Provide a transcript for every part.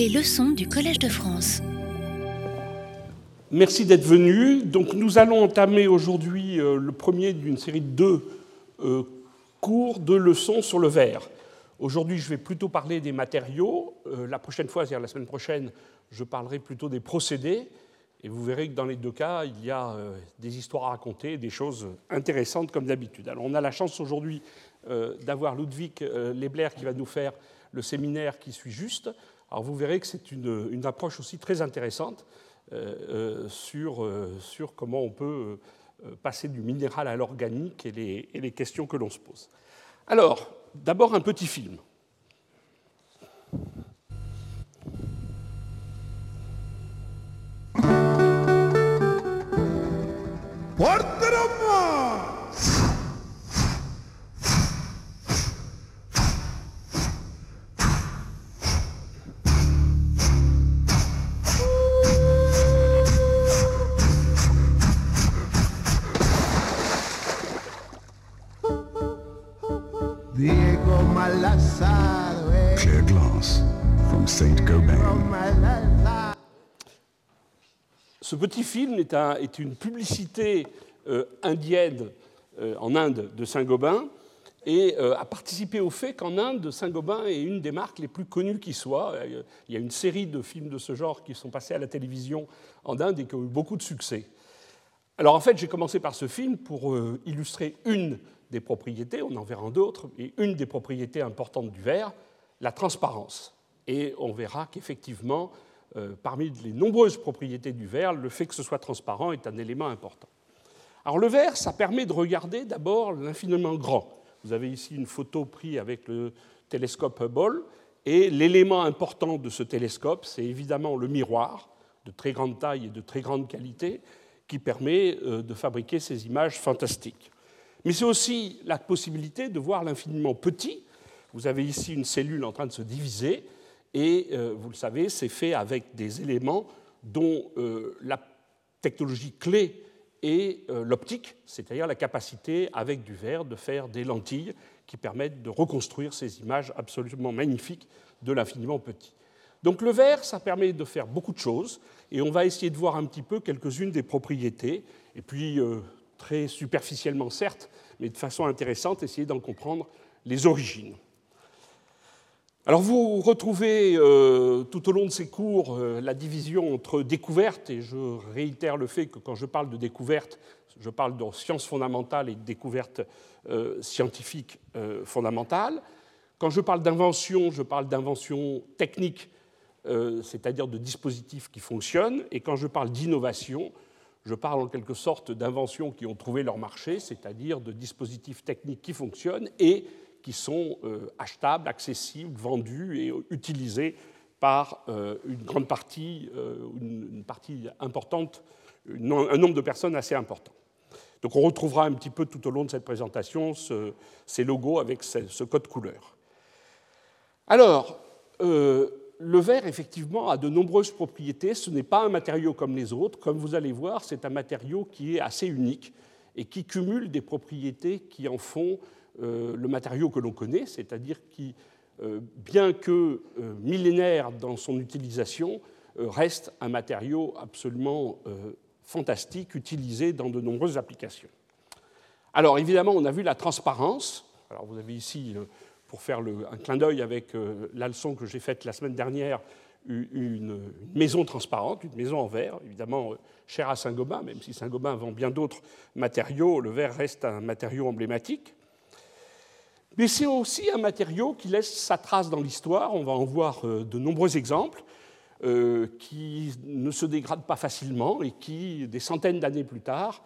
Les leçons du Collège de France. Merci d'être venu. Donc, nous allons entamer aujourd'hui euh, le premier d'une série de deux euh, cours de leçons sur le verre. Aujourd'hui, je vais plutôt parler des matériaux. Euh, la prochaine fois, c'est-à-dire la semaine prochaine, je parlerai plutôt des procédés. Et vous verrez que dans les deux cas, il y a des histoires à raconter, des choses intéressantes comme d'habitude. Alors, on a la chance aujourd'hui d'avoir Ludwig Lebler qui va nous faire le séminaire qui suit juste. Alors, vous verrez que c'est une, approche aussi très intéressante euh, euh, sur, euh, sur comment on peut passer du minéral à l'organique et les, et les questions que l'on se pose. Alors, d'abord un petit film. Clear Ce petit film est, un, est une publicité euh, indienne euh, en Inde de Saint-Gobain et euh, a participé au fait qu'en Inde, Saint-Gobain est une des marques les plus connues qui soit. Il y a une série de films de ce genre qui sont passés à la télévision en Inde et qui ont eu beaucoup de succès. Alors en fait, j'ai commencé par ce film pour illustrer une des propriétés, on en verra d'autres, et une des propriétés importantes du verre, la transparence. Et on verra qu'effectivement, euh, parmi les nombreuses propriétés du verre, le fait que ce soit transparent est un élément important. Alors le verre, ça permet de regarder d'abord l'infiniment grand. Vous avez ici une photo prise avec le télescope Hubble, et l'élément important de ce télescope, c'est évidemment le miroir, de très grande taille et de très grande qualité, qui permet euh, de fabriquer ces images fantastiques. Mais c'est aussi la possibilité de voir l'infiniment petit. Vous avez ici une cellule en train de se diviser, et euh, vous le savez, c'est fait avec des éléments dont euh, la technologie clé est euh, l'optique, c'est-à-dire la capacité, avec du verre, de faire des lentilles qui permettent de reconstruire ces images absolument magnifiques de l'infiniment petit. Donc le verre, ça permet de faire beaucoup de choses, et on va essayer de voir un petit peu quelques-unes des propriétés, et puis très superficiellement certes, mais de façon intéressante, essayer d'en comprendre les origines. Alors vous retrouvez euh, tout au long de ces cours euh, la division entre découverte, et je réitère le fait que quand je parle de découverte, je parle de sciences fondamentales et de découverte euh, scientifique fondamentale. Quand je parle d'invention, je parle d'invention technique, c'est-à-dire de dispositifs qui fonctionnent, et quand je parle d'innovation, je parle en quelque sorte d'inventions qui ont trouvé leur marché, c'est-à-dire de dispositifs techniques qui fonctionnent et qui sont euh, achetables, accessibles, vendus et utilisés par euh, une grande partie, euh, une partie importante, un nombre de personnes assez important. Donc on retrouvera un petit peu tout au long de cette présentation ces logos avec ce, code couleur. Alors, le verre, effectivement, a de nombreuses propriétés. Ce n'est pas un matériau comme les autres. Comme vous allez voir, c'est un matériau qui est assez unique et qui cumule des propriétés qui en font euh, le matériau que l'on connaît, c'est-à-dire qui, euh, bien que euh, millénaire dans son utilisation, reste un matériau absolument fantastique, utilisé dans de nombreuses applications. Alors évidemment, on a vu la transparence. Alors vous avez ici pour faire un clin d'œil avec euh, la leçon que j'ai faite la semaine dernière, une, maison transparente, une maison en verre, évidemment euh, chère à Saint-Gobain, même si Saint-Gobain vend bien d'autres matériaux, le verre reste un matériau emblématique. Mais c'est aussi un matériau qui laisse sa trace dans l'histoire, on va en voir euh, de nombreux exemples, qui ne se dégrade pas facilement et qui, des centaines d'années plus tard,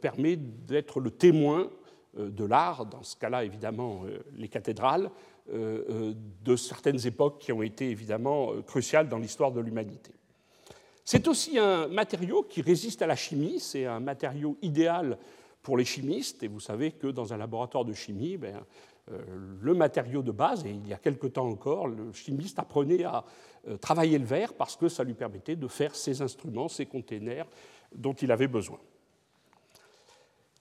permet d'être le témoin euh, de l'art, dans ce cas-là évidemment euh, les cathédrales, euh, de certaines époques qui ont été évidemment cruciales dans l'histoire de l'humanité. C'est aussi un matériau qui résiste à la chimie, c'est un matériau idéal pour les chimistes, et vous savez que dans un laboratoire de chimie, ben, le matériau de base, et il y a quelque temps encore, le chimiste apprenait à travailler le verre parce que ça lui permettait de faire ses instruments, ses containers dont il avait besoin.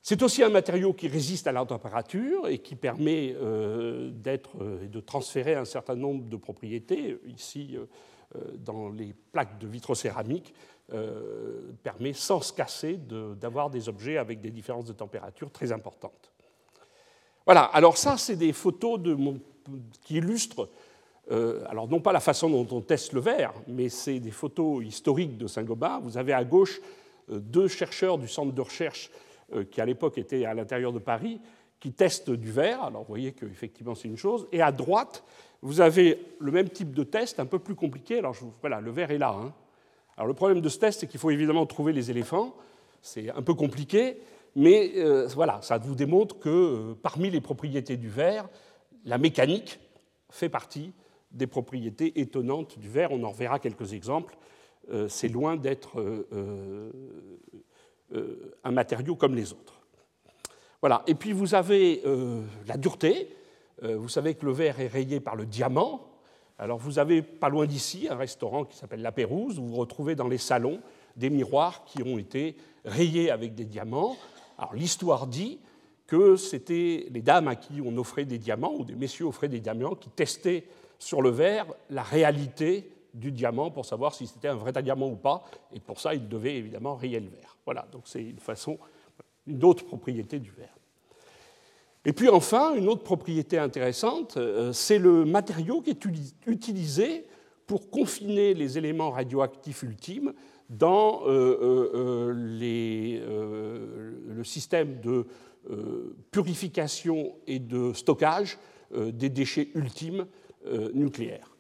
C'est aussi un matériau qui résiste à la température et qui permet euh, d'être, euh, de transférer un certain nombre de propriétés. Ici, dans les plaques de vitrocéramique permet sans se casser d'avoir des objets avec des différences de température très importantes. Voilà, alors ça, c'est des photos de qui illustrent, alors non pas la façon dont on teste le verre, mais c'est des photos historiques de Saint-Gobain. Vous avez à gauche deux chercheurs du centre de recherche qui à l'époque étaient à l'intérieur de Paris, qui testent du verre. Alors vous voyez qu'effectivement c'est une chose. Et à droite, vous avez le même type de test, un peu plus compliqué. Alors voilà, le verre est là. Hein. Alors le problème de ce test, c'est qu'il faut évidemment trouver les éléphants. C'est un peu compliqué, mais euh, voilà, ça vous démontre que euh, parmi les propriétés du verre, la mécanique fait partie des propriétés étonnantes du verre. On en verra quelques exemples. Euh, c'est loin d'être un matériau comme les autres. Voilà. Et puis vous avez la dureté. Vous savez que le verre est rayé par le diamant. Alors vous avez pas loin d'ici un restaurant qui s'appelle La Pérouse, où vous retrouvez dans les salons des miroirs qui ont été rayés avec des diamants. L'histoire dit que c'était les dames à qui on offrait des diamants, ou des messieurs offraient des diamants, qui testaient sur le verre la réalité du diamant pour savoir si c'était un vrai diamant ou pas. Et pour ça, ils devaient évidemment rayer le verre. Voilà, donc c'est une façon une autre propriété du verre. Et puis enfin, une autre propriété intéressante, euh, c'est le matériau qui est utilisé pour confiner les éléments radioactifs ultimes dans euh, euh, le système de purification et de stockage des déchets ultimes nucléaires.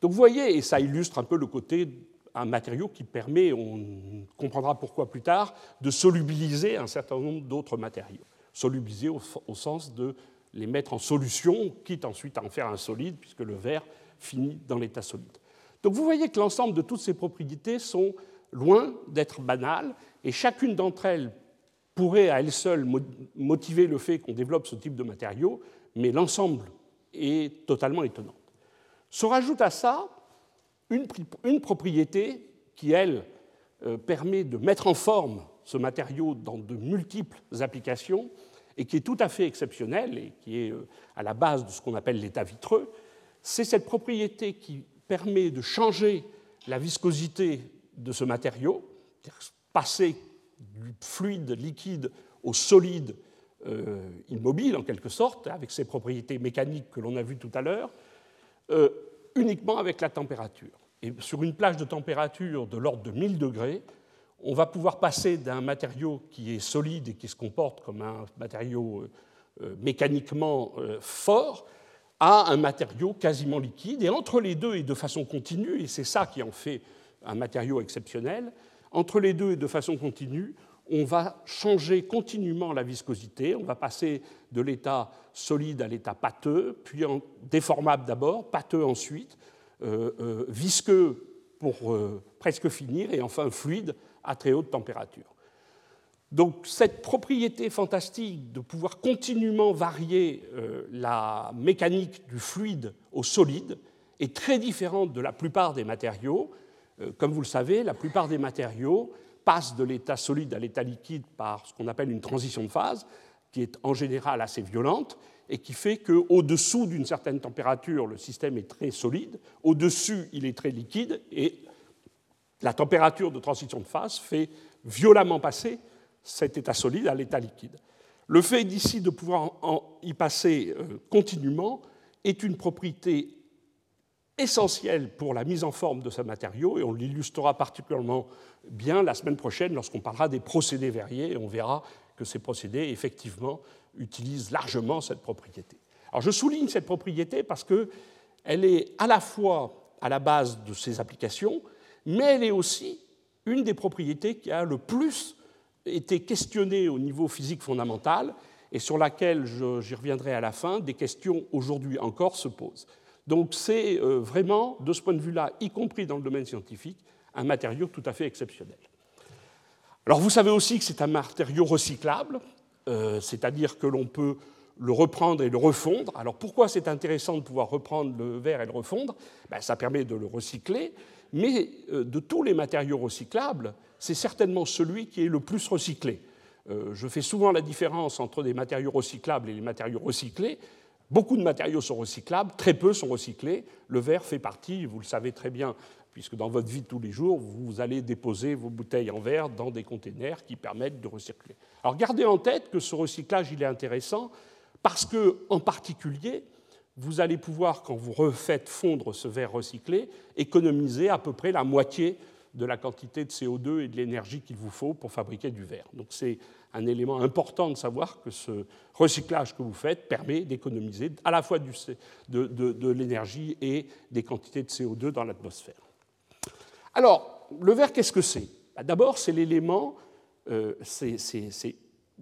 Donc vous voyez, et ça illustre un peu le côté un matériau qui permet, on comprendra pourquoi plus tard, de solubiliser un certain nombre d'autres matériaux. Solubiliser au, sens de les mettre en solution, quitte ensuite à en faire un solide, puisque le verre finit dans l'état solide. Donc vous voyez que l'ensemble de toutes ces propriétés sont loin d'être banales, et chacune d'entre elles pourrait à elle seule motiver le fait qu'on développe ce type de matériau, mais l'ensemble est totalement étonnant. Se rajoute à ça une, propriété qui, elle, euh, permet de mettre en forme ce matériau dans de multiples applications et qui est tout à fait exceptionnelle et qui est euh, à la base de ce qu'on appelle l'état vitreux, c'est cette propriété qui permet de changer la viscosité de ce matériau, passer du fluide liquide au solide euh, immobile en quelque sorte, avec ses propriétés mécaniques que l'on a vues tout à l'heure, uniquement avec la température. Et sur une plage de température de l'ordre de 1000 degrés, on va pouvoir passer d'un matériau qui est solide et qui se comporte comme un matériau euh, euh, mécaniquement euh, fort à un matériau quasiment liquide. Et entre les deux, et de façon continue, et c'est ça qui en fait un matériau exceptionnel, entre les deux et de façon continue, on va changer continuellement la viscosité, on va passer de l'état solide à l'état pâteux, puis déformable d'abord, pâteux ensuite, euh, euh, visqueux pour euh, presque finir, et enfin fluide à très haute température. Donc cette propriété fantastique de pouvoir continuellement varier la mécanique du fluide au solide est très différente de la plupart des matériaux. Comme vous le savez, la plupart des matériaux passent de l'état solide à l'état liquide par ce qu'on appelle une transition de phase, qui est en général assez violente, et qui fait qu'au-dessous d'une certaine température, le système est très solide, au-dessus, il est très liquide, et la température de transition de phase fait violemment passer cet état solide à l'état liquide. Le fait d'ici de pouvoir y passer euh, continuellement est une propriété essentielle pour la mise en forme de ce matériau, et on l'illustrera particulièrement bien la semaine prochaine lorsqu'on parlera des procédés verriers, et on verra que ces procédés, effectivement, utilisent largement cette propriété. Alors je souligne cette propriété parce qu'elle est à la fois à la base de ces applications, mais elle est aussi une des propriétés qui a le plus été questionnée au niveau physique fondamental et sur laquelle, j'y reviendrai à la fin, des questions aujourd'hui encore se posent. Donc c'est euh, vraiment, de ce point de vue-là, y compris dans le domaine scientifique, un matériau tout à fait exceptionnel. Alors vous savez aussi que c'est un matériau recyclable, euh, c'est-à-dire que l'on peut le reprendre et le refondre. Alors pourquoi c'est intéressant de pouvoir reprendre le verre et le refondre? Ben, Ça permet de le recycler, mais euh, de tous les matériaux recyclables, c'est certainement celui qui est le plus recyclé. Je fais souvent la différence entre des matériaux recyclables et les matériaux recyclés. Beaucoup de matériaux sont recyclables, très peu sont recyclés. Le verre fait partie, vous le savez très bien, puisque dans votre vie de tous les jours, vous allez déposer vos bouteilles en verre dans des containers qui permettent de recycler. Alors gardez en tête que ce recyclage, il est intéressant parce que, en particulier, vous allez pouvoir, quand vous refaites fondre ce verre recyclé, économiser à peu près la moitié de la quantité de CO2 et de l'énergie qu'il vous faut pour fabriquer du verre. Donc c'est un élément important de savoir que ce recyclage que vous faites permet d'économiser à la fois de l'énergie et des quantités de CO2 dans l'atmosphère. Alors, le verre, qu'est-ce que c'est? Bah, D'abord, c'est l'élément, euh,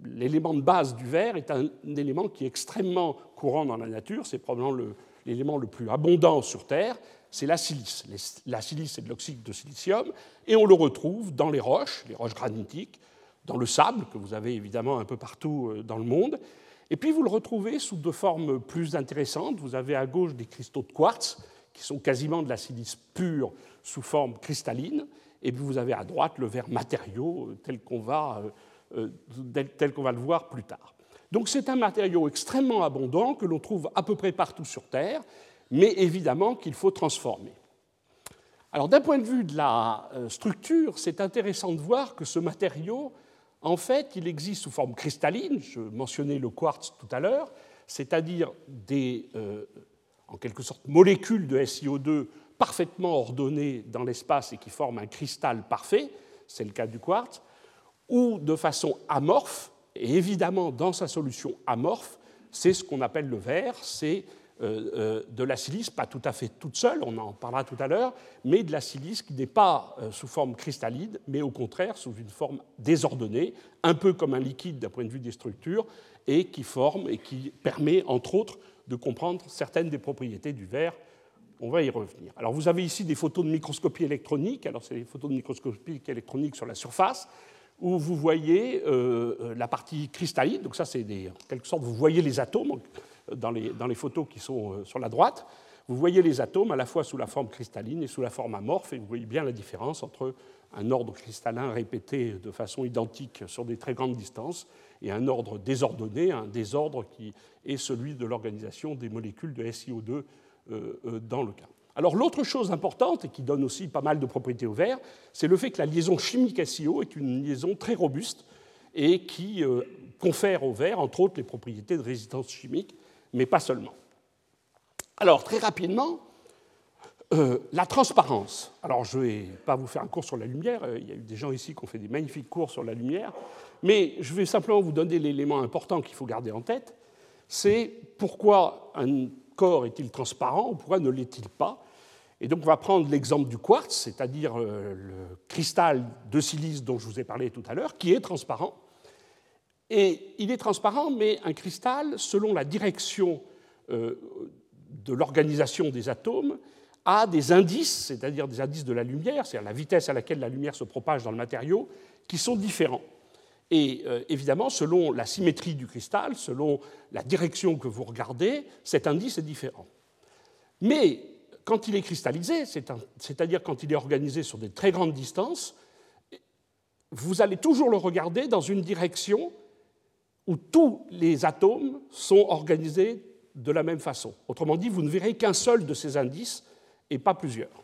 l'élément de base du verre est un, élément qui est extrêmement courant dans la nature, c'est probablement l'élément le, plus abondant sur Terre, c'est la silice. La silice, c'est de l'oxyde de silicium, et on le retrouve dans les roches, les roches granitiques, dans le sable, que vous avez évidemment un peu partout euh, dans le monde. Et puis vous le retrouvez sous deux formes plus intéressantes. Vous avez à gauche des cristaux de quartz, qui sont quasiment de la silice pure sous forme cristalline, et puis vous avez à droite le verre matériau euh, tel qu'on va, euh, tel qu'on va le voir plus tard. Donc c'est un matériau extrêmement abondant que l'on trouve à peu près partout sur Terre, mais évidemment qu'il faut transformer. Alors d'un point de vue de la structure, c'est intéressant de voir que ce matériau en fait, il existe sous forme cristalline, je mentionnais le quartz tout à l'heure, c'est-à-dire des, euh, molécules de SiO2 parfaitement ordonnées dans l'espace et qui forment un cristal parfait, c'est le cas du quartz, ou de façon amorphe, et évidemment dans sa solution amorphe, c'est ce qu'on appelle le verre, c'est de la silice, pas tout à fait toute seule, on en parlera tout à l'heure, mais de la silice qui n'est pas euh, sous forme cristalline, mais au contraire sous une forme désordonnée, un peu comme un liquide d'un point de vue des structures, et qui forme et qui permet, entre autres, de comprendre certaines des propriétés du verre. On va y revenir. Alors vous avez ici des photos de microscopie électronique, alors c'est des photos de microscopie électronique sur la surface, où vous voyez la partie cristalline, donc ça c'est en quelque sorte, vous voyez les atomes dans les, photos qui sont euh, sur la droite, vous voyez les atomes à la fois sous la forme cristalline et sous la forme amorphe, et vous voyez bien la différence entre un ordre cristallin répété de façon identique sur des très grandes distances et un ordre désordonné, un désordre qui est celui de l'organisation des molécules de SiO2 euh, euh, dans le cas. Alors l'autre chose importante, et qui donne aussi pas mal de propriétés au verre, c'est le fait que la liaison chimique SiO est une liaison très robuste et qui confère au verre, entre autres, les propriétés de résistance chimique mais pas seulement. Alors, très rapidement, euh, la transparence. Alors, je ne vais pas vous faire un cours sur la lumière, euh, il y a eu des gens ici qui ont fait des magnifiques cours sur la lumière, mais je vais simplement vous donner l'élément important qu'il faut garder en tête, c'est pourquoi un corps est-il transparent ou pourquoi ne l'est-il pas Et donc, on va prendre l'exemple du quartz, c'est-à-dire euh, le cristal de silice dont je vous ai parlé tout à l'heure, qui est transparent. Et il est transparent, mais un cristal, selon la direction euh, de l'organisation des atomes, a des indices, c'est-à-dire des indices de la lumière, c'est-à-dire la vitesse à laquelle la lumière se propage dans le matériau, qui sont différents. Et euh, évidemment, selon la symétrie du cristal, selon la direction que vous regardez, cet indice est différent. Mais quand il est cristallisé, c'est-à-dire quand il est organisé sur des très grandes distances, vous allez toujours le regarder dans une direction où tous les atomes sont organisés de la même façon. Autrement dit, vous ne verrez qu'un seul de ces indices et pas plusieurs.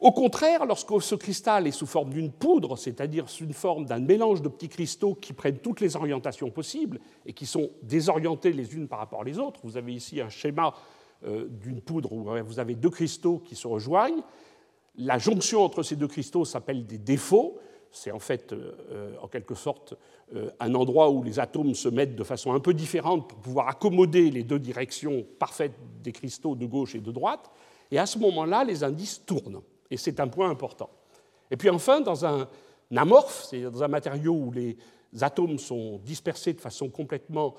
Au contraire, lorsque ce cristal est sous forme d'une poudre, c'est-à-dire sous une forme d'un mélange de petits cristaux qui prennent toutes les orientations possibles et qui sont désorientés les unes par rapport aux autres, vous avez ici un schéma euh, d'une poudre où vous avez deux cristaux qui se rejoignent. La jonction entre ces deux cristaux s'appelle des défauts c'est en fait euh, euh, en quelque sorte euh, un endroit où les atomes se mettent de façon un peu différente pour pouvoir accommoder les deux directions parfaites des cristaux de gauche et de droite. Et à ce moment-là, les indices tournent. Et c'est un point important. Et puis enfin, dans un amorphe, c'est-à-dire dans un matériau où les atomes sont dispersés de façon complètement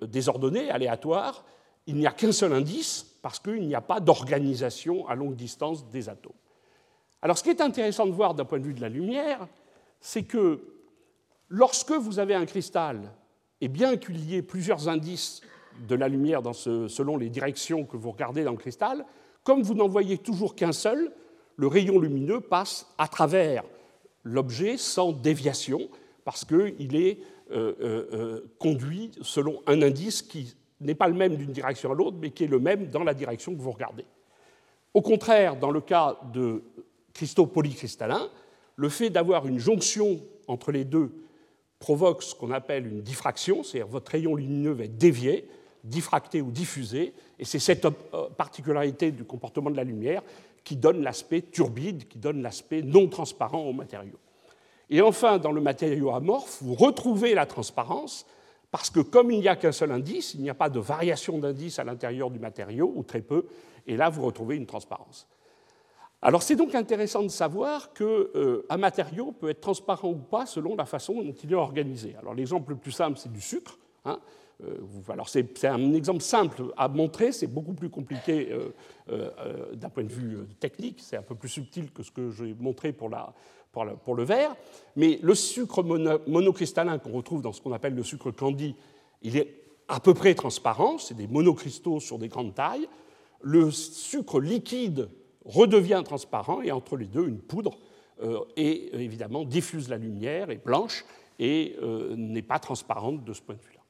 désordonnée, aléatoire, il n'y a qu'un seul indice parce qu'il n'y a pas d'organisation à longue distance des atomes. Alors ce qui est intéressant de voir d'un point de vue de la lumière, c'est que lorsque vous avez un cristal, et bien qu'il y ait plusieurs indices de la lumière selon les directions que vous regardez dans le cristal, comme vous n'en voyez toujours qu'un seul, le rayon lumineux passe à travers l'objet sans déviation, parce qu'il est euh, euh, euh, conduit selon un indice qui n'est pas le même d'une direction à l'autre, mais qui est le même dans la direction que vous regardez. Au contraire, dans le cas de cristaux polycristallins, le fait d'avoir une jonction entre les deux provoque ce qu'on appelle une diffraction, c'est-à-dire votre rayon lumineux va être dévié, diffracté ou diffusé, et c'est cette euh, particularité du comportement de la lumière qui donne l'aspect turbide, qui donne l'aspect non transparent au matériau. Et enfin, dans le matériau amorphe, vous retrouvez la transparence, parce que comme il n'y a qu'un seul indice, il n'y a pas de variation d'indice à l'intérieur du matériau, ou très peu, et là vous retrouvez une transparence. Alors c'est donc intéressant de savoir qu'un euh, matériau peut être transparent ou pas selon la façon dont il est organisé. Alors l'exemple le plus simple, c'est du sucre. Hein. Euh, alors c'est un exemple simple à montrer, c'est beaucoup plus compliqué euh, d'un point de vue technique, c'est un peu plus subtil que ce que j'ai montré pour, pour, le verre. Mais le sucre monocristallin qu'on retrouve dans ce qu'on appelle le sucre candy, il est à peu près transparent, c'est des monocristaux sur des grandes tailles. Le sucre liquide redevient transparent et entre les deux, une poudre euh, et euh, évidemment diffuse la lumière, est blanche et euh, n'est pas transparente de ce point de vue-là.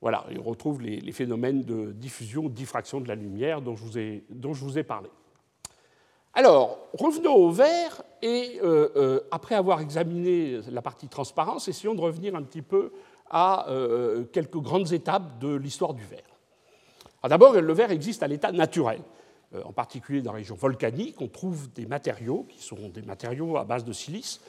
Voilà, on retrouve les, phénomènes de diffusion, diffraction de la lumière dont je vous ai, dont je vous ai parlé. Alors, revenons au verre et après avoir examiné la partie transparence, essayons de revenir un petit peu à quelques grandes étapes de l'histoire du verre. D'abord, le verre existe à l'état naturel. Euh, en particulier dans la région volcanique, on trouve des matériaux qui sont des matériaux à base de silice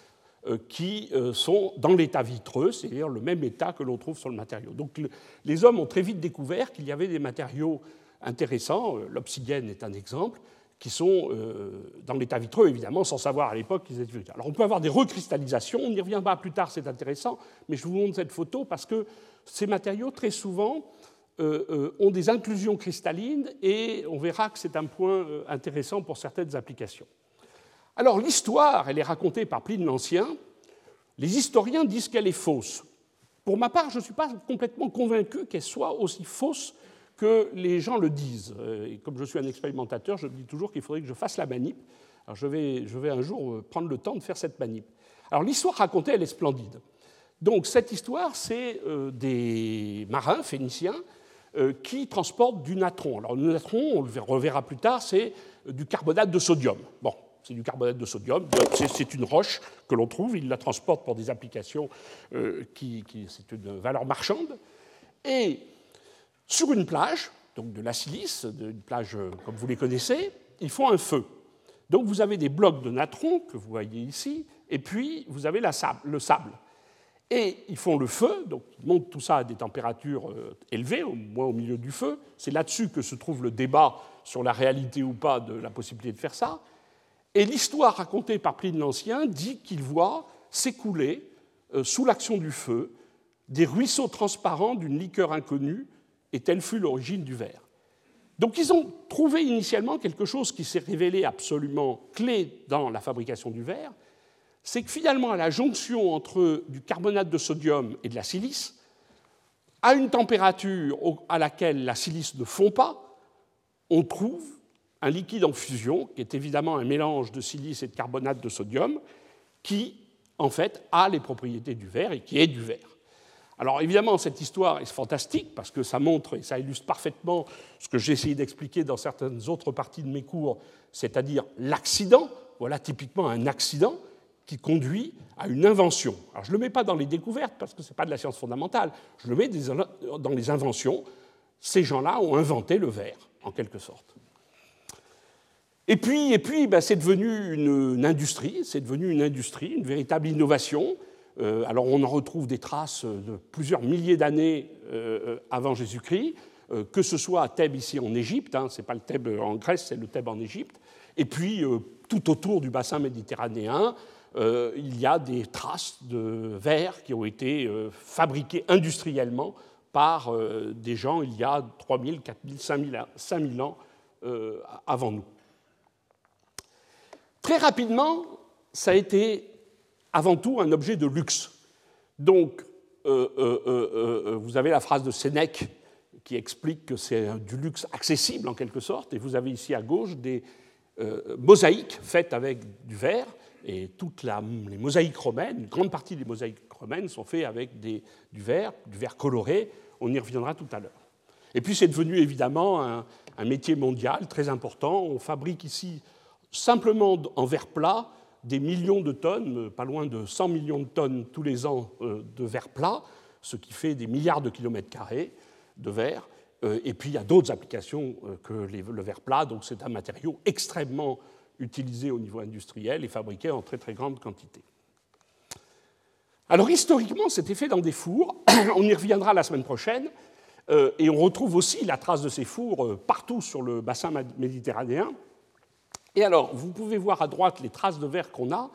euh, qui euh, sont dans l'état vitreux, c'est-à-dire le même état que l'on trouve sur le matériau. Donc les hommes ont très vite découvert qu'il y avait des matériaux intéressants, l'obsidienne est un exemple, qui sont dans l'état vitreux, évidemment, sans savoir à l'époque qu'ils étaient vitreux. Alors on peut avoir des recristallisations, on y reviendra plus tard, c'est intéressant, mais je vous montre cette photo parce que ces matériaux, très souvent, ont des inclusions cristallines et on verra que c'est un point euh, intéressant pour certaines applications. Alors l'histoire, elle est racontée par Pline l'Ancien. Les historiens disent qu'elle est fausse. Pour ma part, je ne suis pas complètement convaincu qu'elle soit aussi fausse que les gens le disent. Et comme je suis un expérimentateur, je me dis toujours qu'il faudrait que je fasse la manip. Alors je vais, je vais un jour prendre le temps de faire cette manip. Alors l'histoire racontée, elle est splendide. Donc cette histoire, c'est des marins phéniciens euh, qui transporte du natron. Alors le natron, on le reverra plus tard, c'est du carbonate de sodium. Bon, c'est du carbonate de sodium, c'est une roche que l'on trouve, il la transporte pour des applications euh, qui, c'est une valeur marchande. Et sur une plage, donc de la silice, une plage euh, comme vous les connaissez, ils font un feu. Donc vous avez des blocs de natron que vous voyez ici, et puis vous avez la sable, le sable. Et ils font le feu, donc ils montent tout ça à des températures euh, élevées, au moins au milieu du feu. C'est là-dessus que se trouve le débat sur la réalité ou pas de la possibilité de faire ça. Et l'histoire racontée par Pline l'Ancien dit qu'il voit s'écouler, euh, sous l'action du feu, des ruisseaux transparents d'une liqueur inconnue, et telle fut l'origine du verre. Donc ils ont trouvé initialement quelque chose qui s'est révélé absolument clé dans la fabrication du verre, c'est que finalement, à la jonction entre du carbonate de sodium et de la silice, à une température à laquelle la silice ne fond pas, on trouve un liquide en fusion, qui est évidemment un mélange de silice et de carbonate de sodium, qui, en fait, a les propriétés du verre et qui est du verre. Alors évidemment, cette histoire est fantastique parce que ça montre et ça illustre parfaitement ce que j'ai essayé d'expliquer dans certaines autres parties de mes cours, c'est-à-dire l'accident. Voilà typiquement un accident qui conduit à une invention. Alors je ne le mets pas dans les découvertes parce que ce n'est pas de la science fondamentale, je le mets dans les inventions. Ces gens-là ont inventé le verre, en quelque sorte. Et puis, et puis ben, c'est devenu une, industrie, c'est devenu une industrie, une véritable innovation. Euh, alors on en retrouve des traces de plusieurs milliers d'années euh, avant Jésus-Christ, euh, que ce soit à Thèbes ici en Égypte, hein, ce n'est pas le Thèbes en Grèce, c'est le Thèbes en Égypte, et puis tout autour du bassin méditerranéen, euh, il y a des traces de verre qui ont été euh, fabriqués industriellement par euh, des gens il y a 3000, 4000, 5000, 5000 ans avant nous. Très rapidement, ça a été avant tout un objet de luxe. Donc, vous avez la phrase de Sénèque qui explique que c'est du luxe accessible en quelque sorte, et vous avez ici à gauche des mosaïques faites avec du verre et toutes les mosaïques romaines, une grande partie des mosaïques romaines sont faites avec du verre, du verre coloré. On y reviendra tout à l'heure. Et puis c'est devenu évidemment un, un, métier mondial très important. On fabrique ici simplement en verre plat des millions de tonnes, pas loin de 100 millions de tonnes tous les ans de verre plat, ce qui fait des milliards de kilomètres carrés de verre. Et puis il y a d'autres applications que le verre plat, donc c'est un matériau extrêmement utilisé au niveau industriel et fabriqué en très très grande quantité. Alors historiquement, c'était fait dans des fours, on y reviendra la semaine prochaine, euh, et on retrouve aussi la trace de ces fours euh, partout sur le bassin méditerranéen. Et alors, vous pouvez voir à droite les traces de verre qu'on a,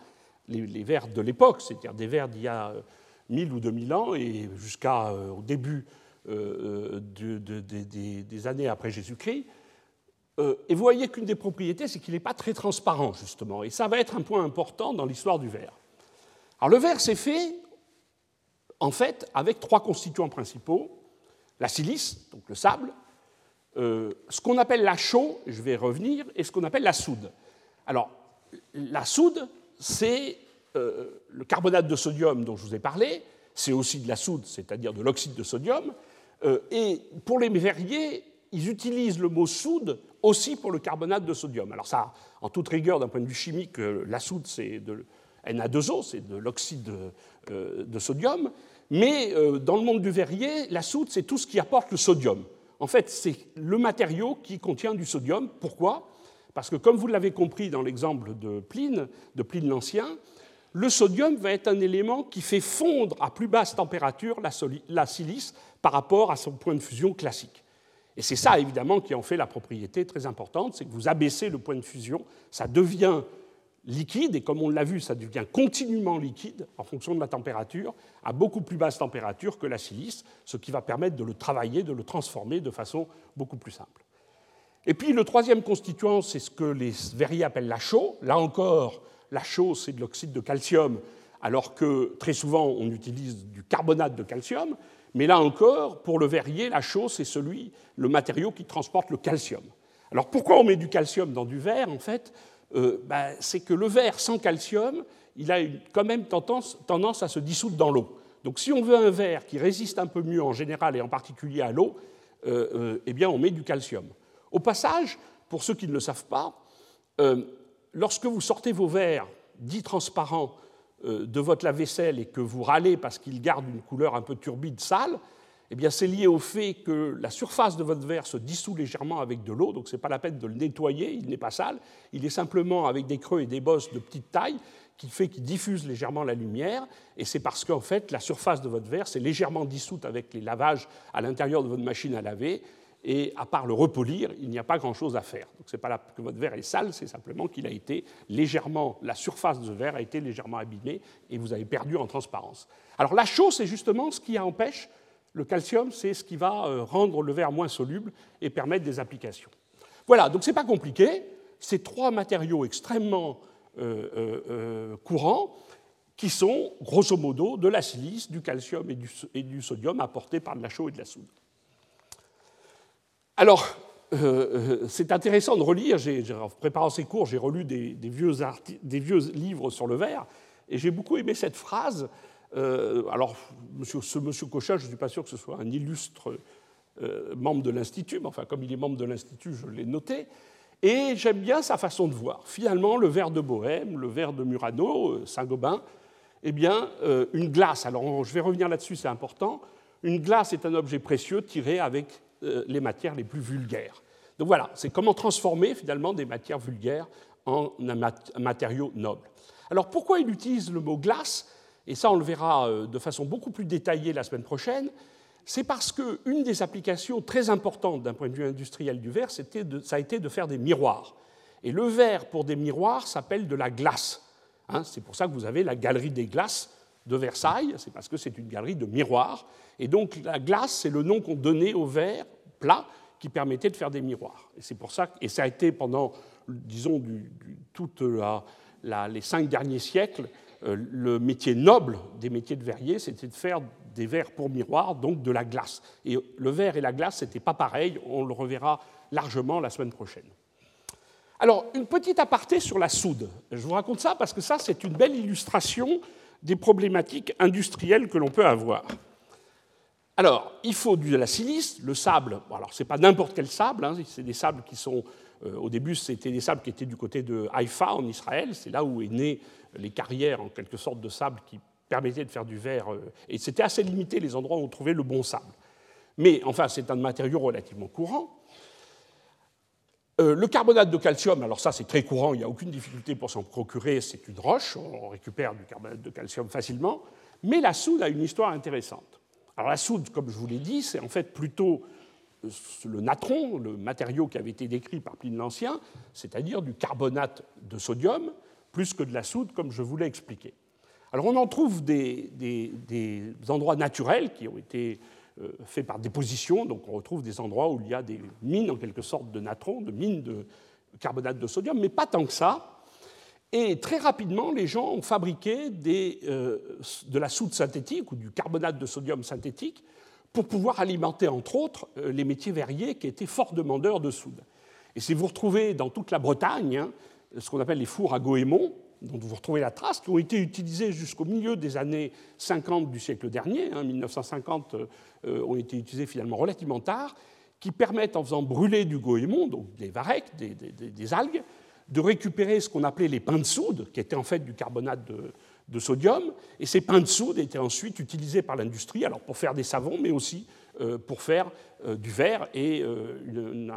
les, verres de l'époque, c'est-à-dire des verres d'il y a 1000 euh, ou 2000 ans et jusqu'au début des années après Jésus-Christ. Et vous voyez qu'une des propriétés, c'est qu'il n'est pas très transparent, justement. Et ça va être un point important dans l'histoire du verre. Alors le verre, c'est fait en fait avec trois constituants principaux la silice, donc le sable, euh, ce qu'on appelle la chaux, je vais revenir, et ce qu'on appelle la soude. Alors, la soude, c'est euh, le carbonate de sodium dont je vous ai parlé, c'est aussi de la soude, c'est-à-dire de l'oxyde de sodium, euh, et pour les verriers, ils utilisent le mot soude aussi pour le carbonate de sodium. Alors ça, en toute rigueur, d'un point de vue chimique, la soude, c'est de Na2O, c'est de l'oxyde de sodium, mais euh, dans le monde du verrier, la soude, c'est tout ce qui apporte le sodium. En fait, c'est le matériau qui contient du sodium. Pourquoi? Parce que, comme vous l'avez compris dans l'exemple de Pline, de Pline l'Ancien, le sodium va être un élément qui fait fondre à plus basse température la silice par rapport à son point de fusion classique. Et c'est ça, évidemment, qui en fait la propriété très importante, c'est que vous abaissez le point de fusion, ça devient liquide, et comme on l'a vu, ça devient continuellement liquide en fonction de la température, à beaucoup plus basse température que la silice, ce qui va permettre de le travailler, de le transformer de façon beaucoup plus simple. Et puis le troisième constituant, c'est ce que les verriers appellent la chaux. Là encore, la chaux, c'est de l'oxyde de calcium, alors que très souvent on utilise du carbonate de calcium. Mais là encore, pour le verrier, la chaux, c'est celui, le matériau qui transporte le calcium. Alors pourquoi on met du calcium dans du verre En fait, euh, bah, c'est que le verre sans calcium, il a quand même tendance, à se dissoudre dans l'eau. Donc si on veut un verre qui résiste un peu mieux en général et en particulier à l'eau, euh, euh, eh bien on met du calcium. Au passage, pour ceux qui ne le savent pas, lorsque vous sortez vos verres dits transparents de votre lave-vaisselle et que vous râlez parce qu'ils gardent une couleur un peu turbide, sale, eh bien, c'est lié au fait que la surface de votre verre se dissout légèrement avec de l'eau, donc ce n'est pas la peine de le nettoyer, il n'est pas sale, il est simplement avec des creux et des bosses de petite taille qui fait qu'il diffuse légèrement la lumière, et c'est parce qu'en fait la surface de votre verre s'est légèrement dissoute avec les lavages à l'intérieur de votre machine à laver, et à part le repolir, il n'y a pas grand-chose à faire. Donc ce n'est pas que votre verre est sale, c'est simplement qu'il a été légèrement, la surface de ce verre a été légèrement abîmée, et vous avez perdu en transparence. Alors la chose, c'est justement ce qui empêche le calcium, c'est ce qui va euh, rendre le verre moins soluble et permettre des applications. Voilà, donc ce n'est pas compliqué. C'est trois matériaux extrêmement euh, euh, courants qui sont, grosso modo, de la silice, du calcium et du sodium apportés par de la chaux et de la soude. Alors, c'est intéressant de relire, en préparant ces cours, j'ai relu des, vieux livres sur le verre, et j'ai beaucoup aimé cette phrase euh, alors, ce monsieur Cochin, je ne suis pas sûr que ce soit un illustre euh, membre de l'Institut, mais enfin, comme il est membre de l'Institut, je l'ai noté. Et j'aime bien sa façon de voir. Finalement, le verre de Bohème, le verre de Murano, euh, Saint-Gobain, eh bien, une glace, alors je vais revenir là-dessus, c'est important, une glace est un objet précieux tiré avec les matières les plus vulgaires. Donc voilà, c'est comment transformer finalement des matières vulgaires en un matériau noble. Alors pourquoi il utilise le mot glace? Et ça on le verra euh, de façon beaucoup plus détaillée la semaine prochaine, c'est parce qu'une des applications très importantes d'un point de vue industriel du verre, ça a été de faire des miroirs. Et le verre pour des miroirs s'appelle de la glace. Hein. c'est pour ça que vous avez la galerie des glaces de Versailles, c'est parce que c'est une galerie de miroirs. Et donc la glace, c'est le nom qu'on donnait au verre plat qui permettait de faire des miroirs. Et c'est pour ça, et ça a été pendant, disons, du, les cinq derniers siècles, euh, le métier noble des métiers de verrier, c'était de faire des verres pour miroir, donc de la glace. Et le verre et la glace, ce n'était pas pareil, on le reverra largement la semaine prochaine. Alors, une petite aparté sur la soude. Je vous raconte ça parce que ça, c'est une belle illustration des problématiques industrielles que l'on peut avoir. Alors, il faut de la silice, le sable. Alors, ce n'est pas n'importe quel sable, hein, c'est des sables qui sont. euh, au début, c'était des sables qui étaient du côté de Haïfa, en Israël. C'est là où est né les carrières, en quelque sorte, de sable qui permettaient de faire du verre. euh, et c'était assez limité les endroits où on trouvait le bon sable. Mais, enfin, c'est un matériau relativement courant. Euh, le carbonate de calcium, alors ça c'est très courant, il n'y a aucune difficulté pour s'en procurer, c'est une roche, on récupère du carbonate de calcium facilement, mais la soude a une histoire intéressante. Alors la soude, comme je vous l'ai dit, c'est en fait plutôt euh, le natron, le matériau qui avait été décrit par Pline l'Ancien, c'est-à-dire du carbonate de sodium, plus que de la soude, comme je vous l'ai expliqué. Alors on en trouve des, endroits naturels qui ont été euh, faits par déposition, donc on retrouve des endroits où il y a des mines en quelque sorte de natron, de mines de carbonate de sodium, mais pas tant que ça. Et très rapidement, les gens ont fabriqué euh, de la soude synthétique ou du carbonate de sodium synthétique pour pouvoir alimenter, entre autres, euh, les métiers verriers qui étaient fort demandeurs de soude. Et si vous retrouvez dans toute la Bretagne hein, ce qu'on appelle les fours à Goémon, dont vous retrouvez la trace, qui ont été utilisés jusqu'au milieu des années 50 du siècle dernier, hein, 1950 euh, euh, ont été utilisés finalement relativement tard, qui permettent, en faisant brûler du goémon, donc des varechs, des, algues, de récupérer ce qu'on appelait les pains de soude, qui étaient en fait du carbonate de, sodium. Et ces pains de soude étaient ensuite utilisés par l'industrie, alors pour faire des savons, mais aussi euh, pour faire euh, du verre et une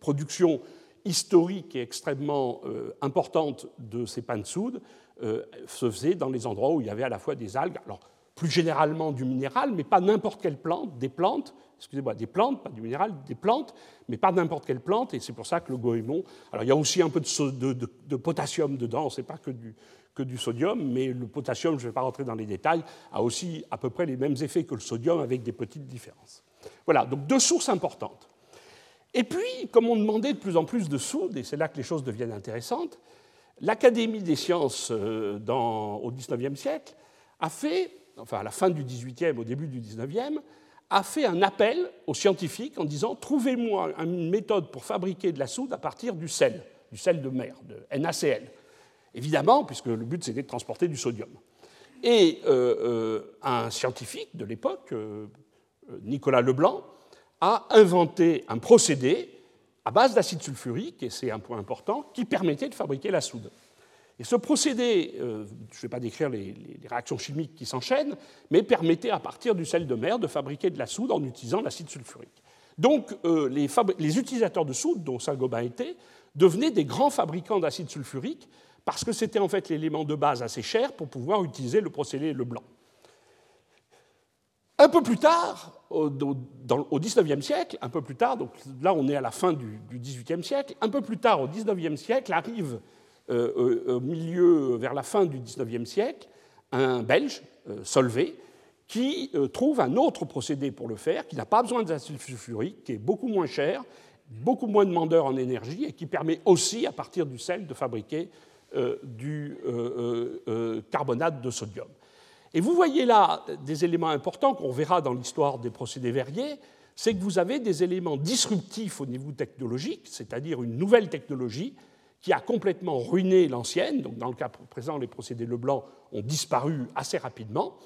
production historique et extrêmement euh, importante de ces soude euh, se faisait dans les endroits où il y avait à la fois des algues, alors plus généralement du minéral, mais pas n'importe quelle plante, des plantes, excusez-moi, des plantes, pas du minéral, des plantes, mais pas n'importe quelle plante, et c'est pour ça que le goémon, alors il y a aussi un peu de- de potassium dedans, c'est pas que du, que du sodium, mais le potassium, je ne vais pas rentrer dans les détails, a aussi à peu près les mêmes effets que le sodium avec des petites différences. Voilà, donc deux sources importantes. Et puis, comme on demandait de plus en plus de soude, et c'est là que les choses deviennent intéressantes, l'Académie des sciences euh, dans- au XIXe siècle a fait, enfin à la fin du XVIIIe, au début du XIXe, a fait un appel aux scientifiques en disant trouvez-moi une méthode pour fabriquer de la soude à partir du sel, du sel de mer, de NaCl. Évidemment, puisque le but c'était de transporter du sodium. Et euh, euh, un scientifique de l'époque, Nicolas Leblanc, a inventé un procédé à base d'acide sulfurique, et c'est un point important, qui permettait de fabriquer la soude. Et ce procédé, euh, je ne vais pas décrire les, réactions chimiques qui s'enchaînent, mais permettait à partir du sel de mer de fabriquer de la soude en utilisant l'acide sulfurique. Donc euh, les utilisateurs de soude, dont Saint-Gobain était, devenaient des grands fabricants d'acide sulfurique parce que c'était en fait l'élément de base assez cher pour pouvoir utiliser le procédé Leblanc. Un peu plus tard, au, dans- au XIXe siècle, un peu plus tard, donc là on est à la fin du, du XVIIIe siècle, un peu plus tard, au XIXe siècle, arrive euh, au- au milieu, vers la fin du XIXe siècle, un Belge, euh, Solvay, qui euh, trouve un autre procédé pour le faire, qui n'a pas besoin d'acide sulfurique, qui est beaucoup moins cher, beaucoup moins demandeur en énergie et qui permet aussi, à partir du sel, de fabriquer euh, du euh, euh, euh, carbonate de sodium. Et vous voyez là des éléments importants qu'on verra dans l'histoire des procédés verriers, c'est que vous avez des éléments disruptifs au niveau technologique, c'est-à-dire une nouvelle technologie qui a complètement ruiné l'ancienne. Donc dans le cas présent, les procédés Leblanc ont disparu assez rapidement.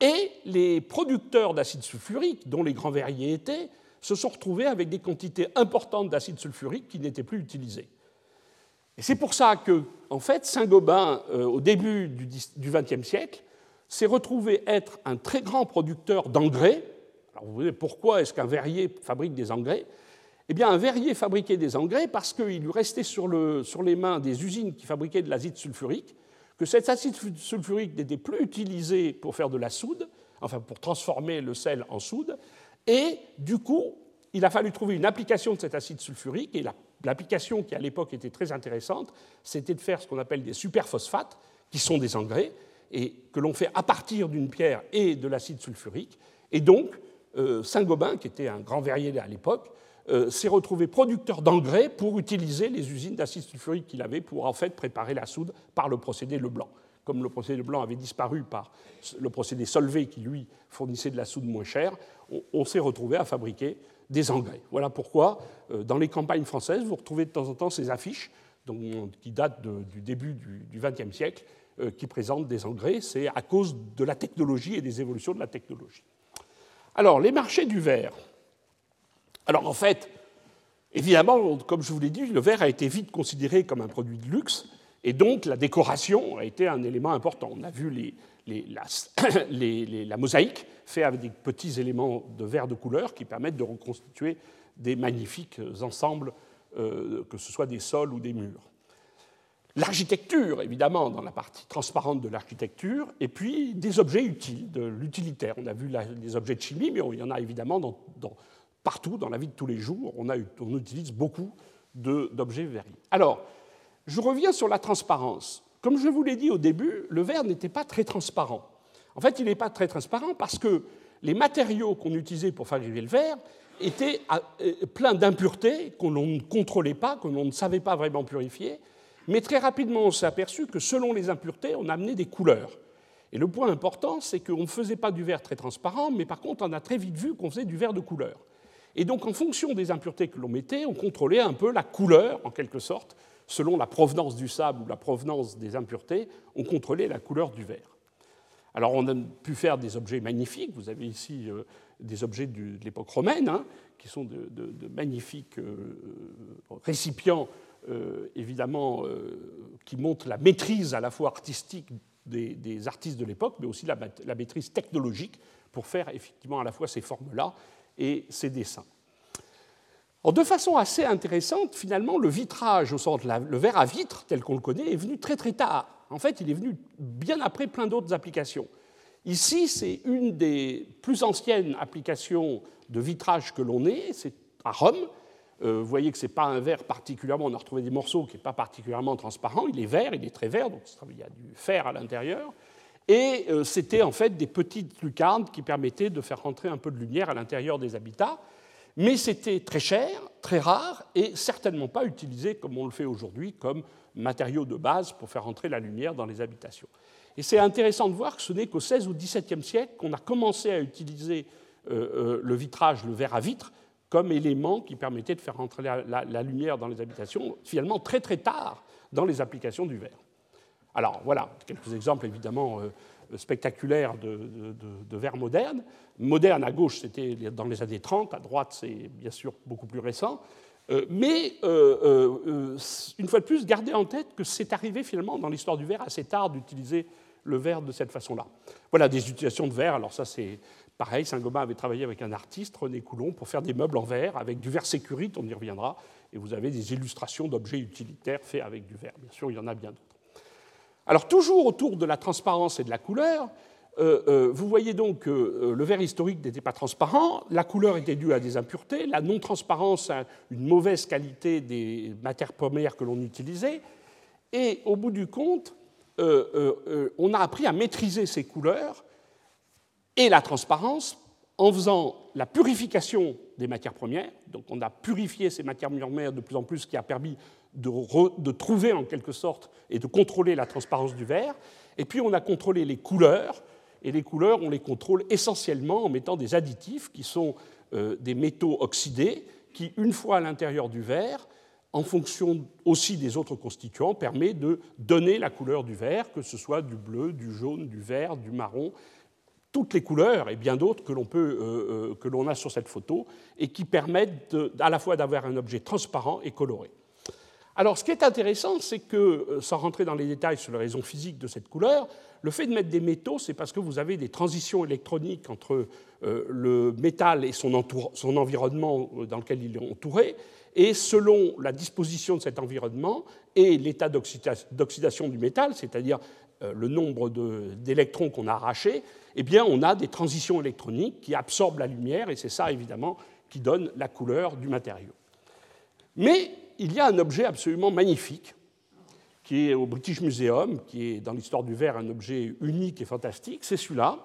Et les producteurs d'acide sulfurique, dont les grands verriers étaient, se sont retrouvés avec des quantités importantes d'acide sulfurique qui n'étaient plus utilisées. C'est pour ça que, en fait, Saint-Gobain, euh, au début du XXe siècle, s'est retrouvé être un très grand producteur d'engrais. Alors vous dites, pourquoi est-ce qu'un verrier fabrique des engrais? Eh bien, un verrier fabriquait des engrais parce qu'il lui restait sur, sur les mains des usines qui fabriquaient de l'acide sulfurique, que cet acide sulfurique n'était plus utilisé pour faire de la soude, enfin pour transformer le sel en soude, et du coup, il a fallu trouver une application de cet acide sulfurique, et la- l'application qui à l'époque était très intéressante, c'était de faire ce qu'on appelle des superphosphates, qui sont des engrais, et que l'on fait à partir d'une pierre et de l'acide sulfurique. Et donc, euh, Saint-Gobain, qui était un grand verrier à l'époque, euh, s'est retrouvé producteur d'engrais pour utiliser les usines d'acide sulfurique qu'il avait pour en fait préparer la soude par le procédé Leblanc. Comme le procédé Leblanc avait disparu par le procédé Solvay qui lui fournissait de la soude moins chère, on, s'est retrouvé à fabriquer des engrais. Voilà pourquoi euh, dans les campagnes françaises, vous retrouvez de temps en temps ces affiches donc, qui datent du début du XXe siècle, qui présentent des engrais. C'est à cause de la technologie et des évolutions de la technologie. Alors, les marchés du verre. Alors, en fait, évidemment, comme je vous l'ai dit, le verre a été vite considéré comme un produit de luxe, et donc la décoration a été un élément important. On a vu la, mosaïque faite avec des petits éléments de verre de couleur qui permettent de reconstituer des magnifiques ensembles, euh, que ce soit des sols ou des murs. L'architecture, évidemment, dans la partie transparente de l'architecture, et puis des objets utiles, de l'utilitaire. On a vu les objets de chimie, mais il y en a évidemment partout dans la vie de tous les jours. On, utilise beaucoup d'objets verriers. Alors, je reviens sur la transparence. Comme je vous l'ai dit au début, le verre n'était pas très transparent. En fait, il n'est pas très transparent parce que les matériaux qu'on utilisait pour fabriquer le verre étaient euh, pleins d'impuretés qu'on ne contrôlait pas, que l'on ne savait pas vraiment purifier. Mais très rapidement, on s'est aperçu que selon les impuretés, on amenait des couleurs. Et le point important, c'est qu'on ne faisait pas du verre très transparent, mais par contre, on a très vite vu qu'on faisait du verre de couleur. Et donc, en fonction des impuretés que l'on mettait, on contrôlait un peu la couleur, en quelque sorte, selon la provenance du sable ou la provenance des impuretés, on contrôlait la couleur du verre. Alors on a pu faire des objets magnifiques, vous avez ici euh, des objets de l'époque romaine, hein, qui sont de, magnifiques euh, récipients, évidemment, qui montrent la maîtrise à la fois artistique des, artistes de l'époque, mais aussi la, maîtrise technologique pour faire effectivement à la fois ces formes-là et ces dessins de façon assez intéressante, finalement, le vitrage au centre, le verre à vitre tel qu'on le connaît, est venu très très tard. En fait, il est venu bien après plein d'autres applications. Ici, c'est une des plus anciennes applications de vitrage que l'on ait, c'est à Rome. Euh, vous voyez que ce n'est pas un verre particulièrement, on a retrouvé des morceaux qui n'est pas particulièrement transparent, il est vert, il est très vert, donc il y a du fer à l'intérieur. Et euh, c'était en fait des petites lucarnes qui permettaient de faire rentrer un peu de lumière à l'intérieur des habitats mais c'était très cher, très rare et certainement pas utilisé comme on le fait aujourd'hui comme matériau de base pour faire entrer la lumière dans les habitations. Et c'est intéressant de voir que ce n'est qu'au XVIe ou XVIIe siècle qu'on a commencé à utiliser euh, le vitrage, le verre à vitre, comme élément qui permettait de faire entrer la, lumière dans les habitations, finalement très très tard dans les applications du verre. Alors voilà, quelques exemples évidemment euh, spectaculaire de, de, verre moderne. Moderne à gauche, c'était dans les années 30, à droite, c'est bien sûr beaucoup plus récent. Euh, mais euh, une fois de plus, gardez en tête que c'est arrivé finalement dans l'histoire du verre assez tard d'utiliser le verre de cette façon-là. Voilà des utilisations de verre. Alors ça, c'est pareil. Saint-Gobain avait travaillé avec un artiste, René Coulon, pour faire des meubles en verre avec du verre sécurite. On y reviendra. Et vous avez des illustrations d'objets utilitaires faits avec du verre. Bien sûr, il y en a bien d'autres. Alors toujours autour de la transparence et de la couleur, euh, euh, vous voyez donc que euh, le verre historique n'était pas transparent, la couleur était due à des impuretés, la non-transparence à une mauvaise qualité des matières premières que l'on utilisait, et au bout du compte, on a appris à maîtriser ces couleurs et la transparence en faisant la purification des matières premières. Donc on a purifié ces matières premières de plus en plus, ce qui a permis de, trouver en quelque sorte et de contrôler la transparence du verre. Et puis on a contrôlé les couleurs, et les couleurs, on les contrôle essentiellement en mettant des additifs qui sont euh, des métaux oxydés, qui, une fois à l'intérieur du verre, en fonction aussi des autres constituants, permet de donner la couleur du verre, que ce soit du bleu, du jaune, du vert, du marron, toutes les couleurs et bien d'autres que l'on peut euh, euh, que l'on a sur cette photo et qui permettent à la fois d'avoir un objet transparent et coloré. Alors, ce qui est intéressant, c'est que, euh, sans rentrer dans les détails sur les raisons physiques de cette couleur, le fait de mettre des métaux, c'est parce que vous avez des transitions électroniques entre le métal et son, environnement dans lequel il est entouré, et selon la disposition de cet environnement et l'état d'oxydation du métal, c'est-à-dire le nombre d'électrons qu'on a arrachés, eh bien, on a des transitions électroniques qui absorbent la lumière, et c'est ça, évidemment, qui donne la couleur du matériau. Mais il y a un objet absolument magnifique qui est au British Museum, qui est dans l'histoire du verre un objet unique et fantastique, c'est celui-là.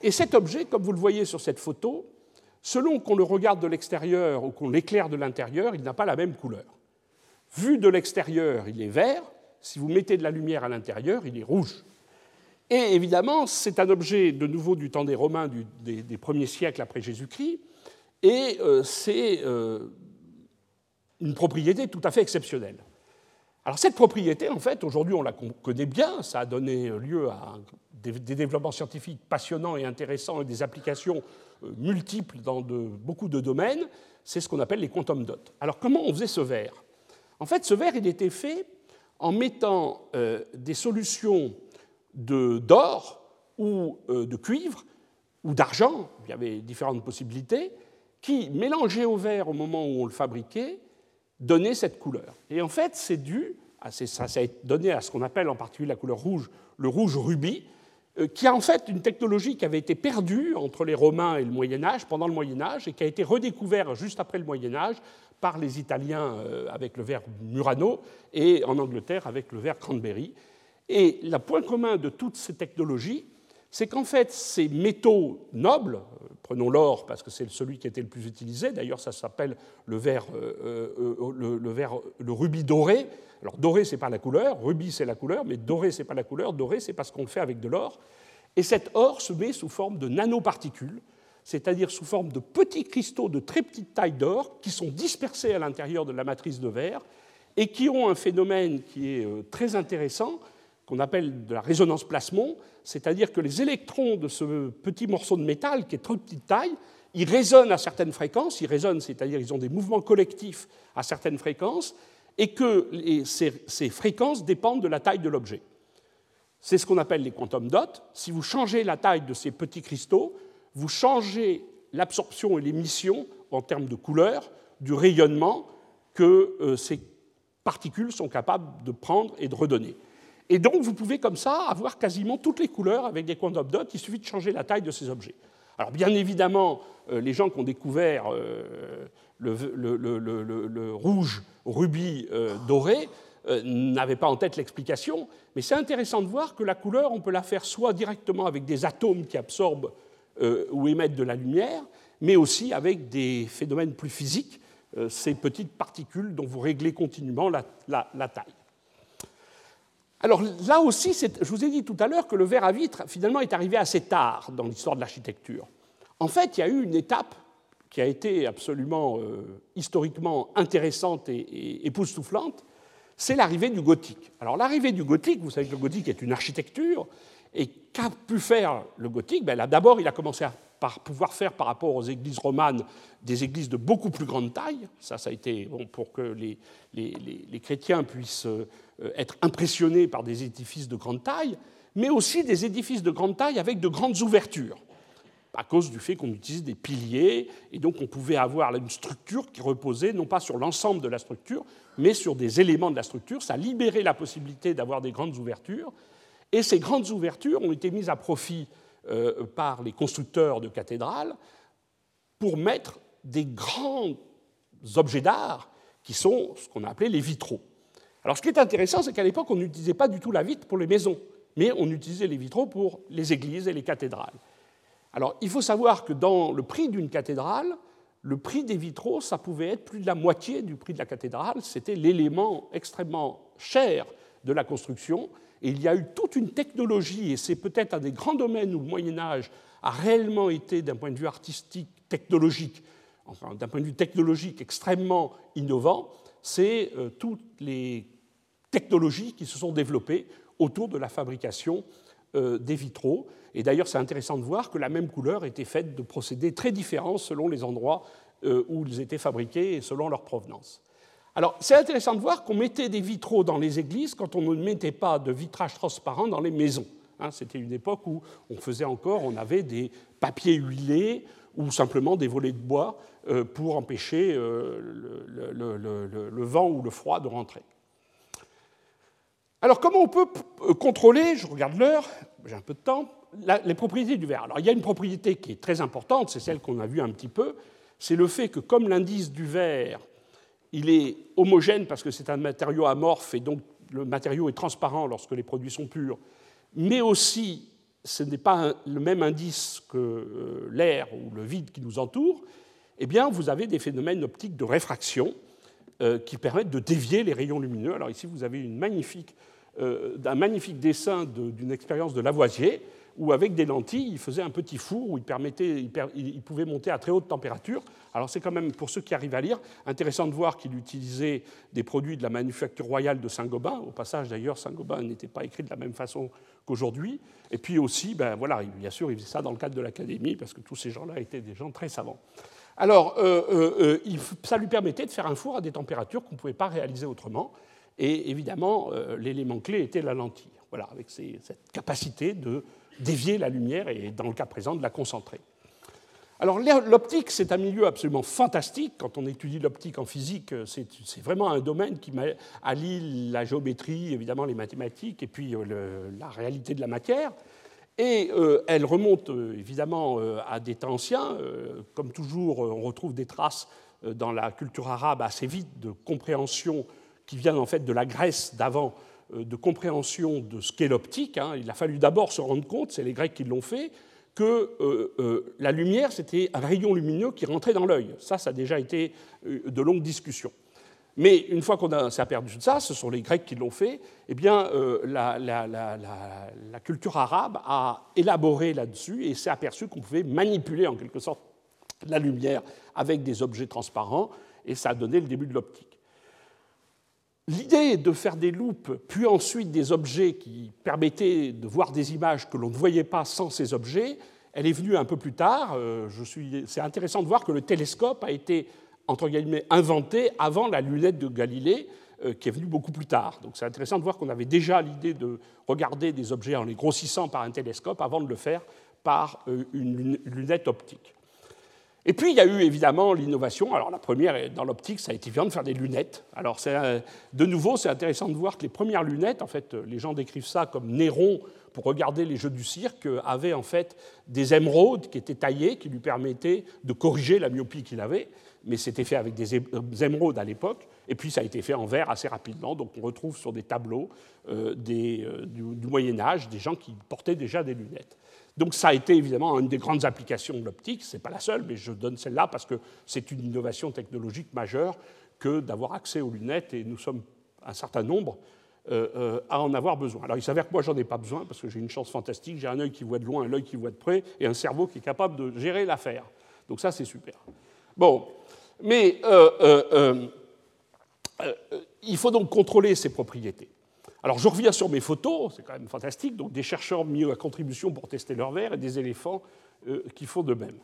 Et cet objet, comme vous le voyez sur cette photo, selon qu'on le regarde de l'extérieur ou qu'on l'éclaire de l'intérieur, il n'a pas la même couleur. Vu de l'extérieur, il est vert, si vous mettez de la lumière à l'intérieur, il est rouge. Et évidemment, c'est un objet de nouveau du temps des Romains des, premiers siècles après Jésus-Christ, et euh, c'est euh, une propriété tout à fait exceptionnelle. Alors cette propriété, en fait, aujourd'hui on la connaît bien, ça a donné lieu à des, développements scientifiques passionnants et intéressants et des applications euh, multiples dans beaucoup de domaines, c'est ce qu'on appelle les quantum dots. Alors comment on faisait ce verre? En fait, ce verre, il était fait en mettant euh, des solutions d'or ou euh, de cuivre ou d'argent, il y avait différentes possibilités, qui, mélangées au verre au moment où on le fabriquait, donnaient cette couleur. Et en fait, c'est dû, à, ça, a donné à ce qu'on appelle en particulier la couleur rouge, le rouge rubis, euh, qui a en fait une technologie qui avait été perdue entre les Romains et le Moyen Âge, pendant le Moyen Âge, et qui a été redécouverte juste après le Moyen Âge par les Italiens euh, avec le verre Murano et en Angleterre avec le verre Cranberry. Et le point commun de toutes ces technologies, c'est qu'en fait, ces métaux nobles, euh, prenons l'or parce que c'est celui qui était le plus utilisé, d'ailleurs ça s'appelle le verre, le, le, rubis doré. Alors doré, c'est pas la couleur, rubis, c'est la couleur, mais doré, c'est pas la couleur, doré, c'est parce qu'on le fait avec de l'or. Et cet or se met sous forme de nanoparticules, c'est-à-dire sous forme de petits cristaux de très petite taille d'or qui sont dispersés à l'intérieur de la matrice de verre et qui ont un phénomène qui est euh, très intéressant, qu'on appelle de la résonance plasmon, c'est-à-dire que les électrons de ce petit morceau de métal qui est très petite taille, ils résonnent à certaines fréquences, ils résonnent, c'est-à-dire ils ont des mouvements collectifs à certaines fréquences, et que ces fréquences dépendent de la taille de l'objet. C'est ce qu'on appelle les quantum dots. Si vous changez la taille de ces petits cristaux, vous changez l'absorption et l'émission en termes de couleur du rayonnement que euh, ces particules sont capables de prendre et de redonner. Et donc vous pouvez comme ça avoir quasiment toutes les couleurs avec des quantum dots, il suffit de changer la taille de ces objets. Alors bien évidemment, euh, les gens qui ont découvert euh, le, le, rouge rubis doré n'avaient pas en tête l'explication, mais c'est intéressant de voir que la couleur, on peut la faire soit directement avec des atomes qui absorbent euh, ou émettent de la lumière, mais aussi avec des phénomènes plus physiques, euh, ces petites particules dont vous réglez continuellement la, taille. Alors là aussi, je vous ai dit tout à l'heure que le verre à vitre, finalement, est arrivé assez tard dans l'histoire de l'architecture. En fait, il y a eu une étape qui a été absolument euh, historiquement intéressante et, et époustouflante, c'est l'arrivée du gothique. Alors l'arrivée du gothique, vous savez que le gothique est une architecture, et qu'a pu faire le gothique? Ben D'abord, il a commencé à par pouvoir faire par rapport aux églises romanes des églises de beaucoup plus grande taille. Ça, ça a été bon, pour que les, les, chrétiens puissent euh, être impressionnés par des édifices de grande taille, mais aussi des édifices de grande taille avec de grandes ouvertures, à cause du fait qu'on utilisait des piliers, et donc on pouvait avoir une structure qui reposait non pas sur l'ensemble de la structure, mais sur des éléments de la structure. Ça libérait la possibilité d'avoir des grandes ouvertures. Et ces grandes ouvertures ont été mises à profit euh, par les constructeurs de cathédrales pour mettre des grands objets d'art qui sont ce qu'on a appelé les vitraux. Alors ce qui est intéressant, c'est qu'à l'époque, on n'utilisait pas du tout la vitre pour les maisons, mais on utilisait les vitraux pour les églises et les cathédrales. Alors il faut savoir que dans le prix d'une cathédrale, le prix des vitraux, ça pouvait être plus de la moitié du prix de la cathédrale. C'était l'élément extrêmement cher de la construction et il y a eu toute une technologie, et c'est peut-être un des grands domaines où le Moyen Âge a réellement été, d'un point de vue artistique, technologique, enfin d'un point de vue technologique extrêmement innovant, c'est euh, toutes les technologies qui se sont développées autour de la fabrication euh, des vitraux. Et d'ailleurs, c'est intéressant de voir que la même couleur était faite de procédés très différents selon les endroits euh, où ils étaient fabriqués et selon leur provenance. Alors, c'est intéressant de voir qu'on mettait des vitraux dans les églises quand on ne mettait pas de vitrage transparent dans les maisons. Hein, c'était une époque où on faisait encore, on avait des papiers huilés ou simplement des volets de bois euh, pour empêcher euh, le, vent ou le froid de rentrer. Alors, comment on peut euh, contrôler, je regarde l'heure, j'ai un peu de temps, les propriétés du verre? Alors, il y a une propriété qui est très importante, c'est celle qu'on a vue un petit peu, c'est le fait que comme l'indice du verre il est homogène parce que c'est un matériau amorphe et donc le matériau est transparent lorsque les produits sont purs, mais aussi ce n'est pas le même indice que euh, l'air ou le vide qui nous entoure, eh bien vous avez des phénomènes optiques de réfraction euh, qui permettent de dévier les rayons lumineux. Alors ici vous avez euh, un magnifique dessin d'une expérience de Lavoisier où avec des lentilles, il faisait un petit four où il, permettait, il, pouvait monter à très haute température. Alors c'est quand même, pour ceux qui arrivent à lire, intéressant de voir qu'il utilisait des produits de la manufacture royale de Saint-Gobain. Au passage, d'ailleurs, Saint-Gobain n'était pas écrit de la même façon qu'aujourd'hui. Et puis aussi, ben, voilà, bien sûr, il faisait ça dans le cadre de l'académie, parce que tous ces gens-là étaient des gens très savants. Alors, euh, euh, euh, ça lui permettait de faire un four à des températures qu'on ne pouvait pas réaliser autrement. Et évidemment, l'élément clé était la lentille, voilà, avec cette capacité de dévier la lumière et, dans le cas présent, de la concentrer. Alors l'optique, c'est un milieu absolument fantastique. Quand on étudie l'optique en physique, c'est vraiment un domaine qui allie la géométrie, évidemment les mathématiques, et puis la réalité de la matière. Et euh, elle remonte euh, évidemment euh, à des temps anciens. comme toujours, on retrouve des traces dans la culture arabe assez vite de compréhension qui viennent en fait de la Grèce d'avant, de compréhension de ce qu'est l'optique. Hein. Il a fallu d'abord se rendre compte, c'est les Grecs qui l'ont fait, que la lumière, c'était un rayon lumineux qui rentrait dans l'œil. Ça, ça a déjà été de longues discussions. Mais une fois qu'on s'est aperçu de ça, ce sont les Grecs qui l'ont fait, eh bien, euh, la, culture arabe a élaboré là-dessus et s'est aperçu qu'on pouvait manipuler en quelque sorte la lumière avec des objets transparents, et ça a donné le début de l'optique. L'idée de faire des loupes, puis ensuite des objets qui permettaient de voir des images que l'on ne voyait pas sans ces objets, elle est venue un peu plus tard. Euh, c'est intéressant de voir que le télescope a été inventé avant la lunette de Galilée, euh, qui est venue beaucoup plus tard. Donc c'est intéressant de voir qu'on avait déjà l'idée de regarder des objets en les grossissant par un télescope avant de le faire par euh, une lunette optique. Et puis il y a eu évidemment l'innovation. Alors la première dans l'optique, ça a été bien de faire des lunettes. Alors de nouveau, c'est intéressant de voir que les premières lunettes, en fait, les gens décrivent ça comme Néron pour regarder les jeux du cirque, avaient en fait des émeraudes qui étaient taillées, qui lui permettaient de corriger la myopie qu'il avait mais c'était fait avec des émeraudes à l'époque, et puis ça a été fait en verre assez rapidement. Donc on retrouve sur des tableaux euh, euh, du, Moyen Âge des gens qui portaient déjà des lunettes. Donc ça a été évidemment une des grandes applications de l'optique, ce n'est pas la seule, mais je donne celle-là parce que c'est une innovation technologique majeure que d'avoir accès aux lunettes, et nous sommes un certain nombre euh, à en avoir besoin. Alors il s'avère que moi j'en ai pas besoin parce que j'ai une chance fantastique, j'ai un œil qui voit de loin, un œil qui voit de près, et un cerveau qui est capable de gérer l'affaire. Donc ça c'est super. Bon, mais euh, euh, euh, il faut donc contrôler ces propriétés. Alors je reviens sur mes photos, c'est quand même fantastique, donc des chercheurs mis à contribution pour tester leur verre et des éléphants qui font de même.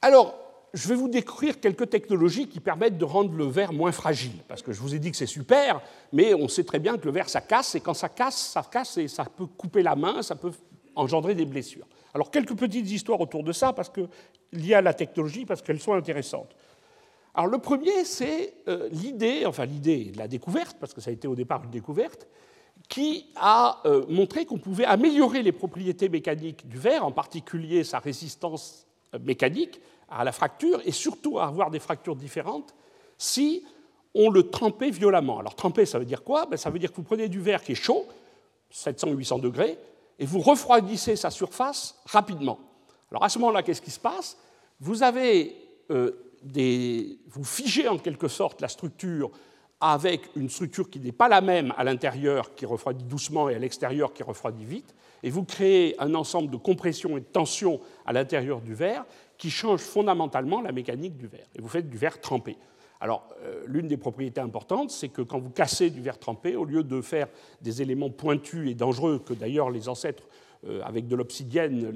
Alors, je vais vous décrire quelques technologies qui permettent de rendre le verre moins fragile, parce que je vous ai dit que c'est super, mais on sait très bien que le verre, ça casse, et quand ça casse, ça casse et ça peut couper la main, ça peut engendrer des blessures. Alors, quelques petites histoires autour de ça, parce que, liées à la technologie, parce qu'elles sont intéressantes. Alors, le premier, c'est euh, l'idée, enfin l'idée de la découverte, parce que ça a été au départ une découverte, qui a euh, montré qu'on pouvait améliorer les propriétés mécaniques du verre, en particulier sa résistance euh, mécanique à la fracture, et surtout à avoir des fractures différentes, si on le trempait violemment. Alors, tremper, ça veut dire quoi? Ben, Ça veut dire que vous prenez du verre qui est chaud, 700-800 degrés, et vous refroidissez sa surface rapidement. Alors à ce moment-là, qu'est-ce qui se passe? Vous avez vous figez en quelque sorte la structure avec une structure qui n'est pas la même à l'intérieur, qui refroidit doucement, et à l'extérieur, qui refroidit vite, et vous créez un ensemble de compression et de tension à l'intérieur du verre qui change fondamentalement la mécanique du verre. Et vous faites du verre trempé. Alors, euh, l'une des propriétés importantes, c'est que quand vous cassez du verre trempé, au lieu de faire des éléments pointus et dangereux, que d'ailleurs les ancêtres, avec de l'obsidienne,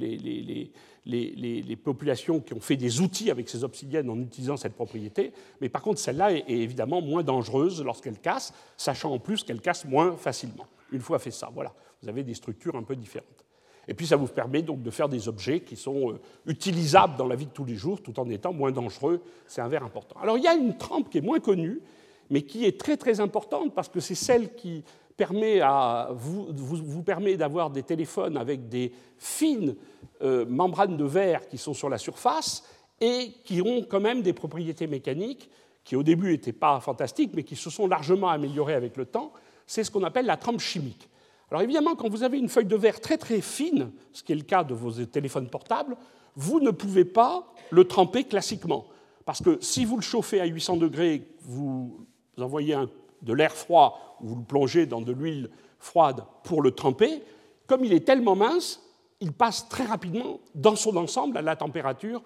les, populations qui ont fait des outils avec ces obsidiennes en utilisant cette propriété, mais par contre, celle-là est, évidemment moins dangereuse lorsqu'elle casse, sachant en plus qu'elle casse moins facilement. Une fois fait ça, voilà, vous avez des structures un peu différentes. Et puis ça vous permet donc de faire des objets qui sont euh, utilisables dans la vie de tous les jours tout en étant moins dangereux. C'est un verre important. Alors il y a une trempe qui est moins connue, mais qui est très très importante parce que c'est celle qui permet à vous, vous, permet d'avoir des téléphones avec des fines euh, membranes de verre qui sont sur la surface et qui ont quand même des propriétés mécaniques qui au début n'étaient pas fantastiques, mais qui se sont largement améliorées avec le temps. C'est ce qu'on appelle la trempe chimique. Alors évidemment, quand vous avez une feuille de verre très très fine, ce qui est le cas de vos téléphones portables, vous ne pouvez pas le tremper classiquement. Parce que si vous le chauffez à 800 degrés, vous envoyez de l'air froid, vous le plongez dans de l'huile froide pour le tremper, comme il est tellement mince, il passe très rapidement dans son ensemble à la température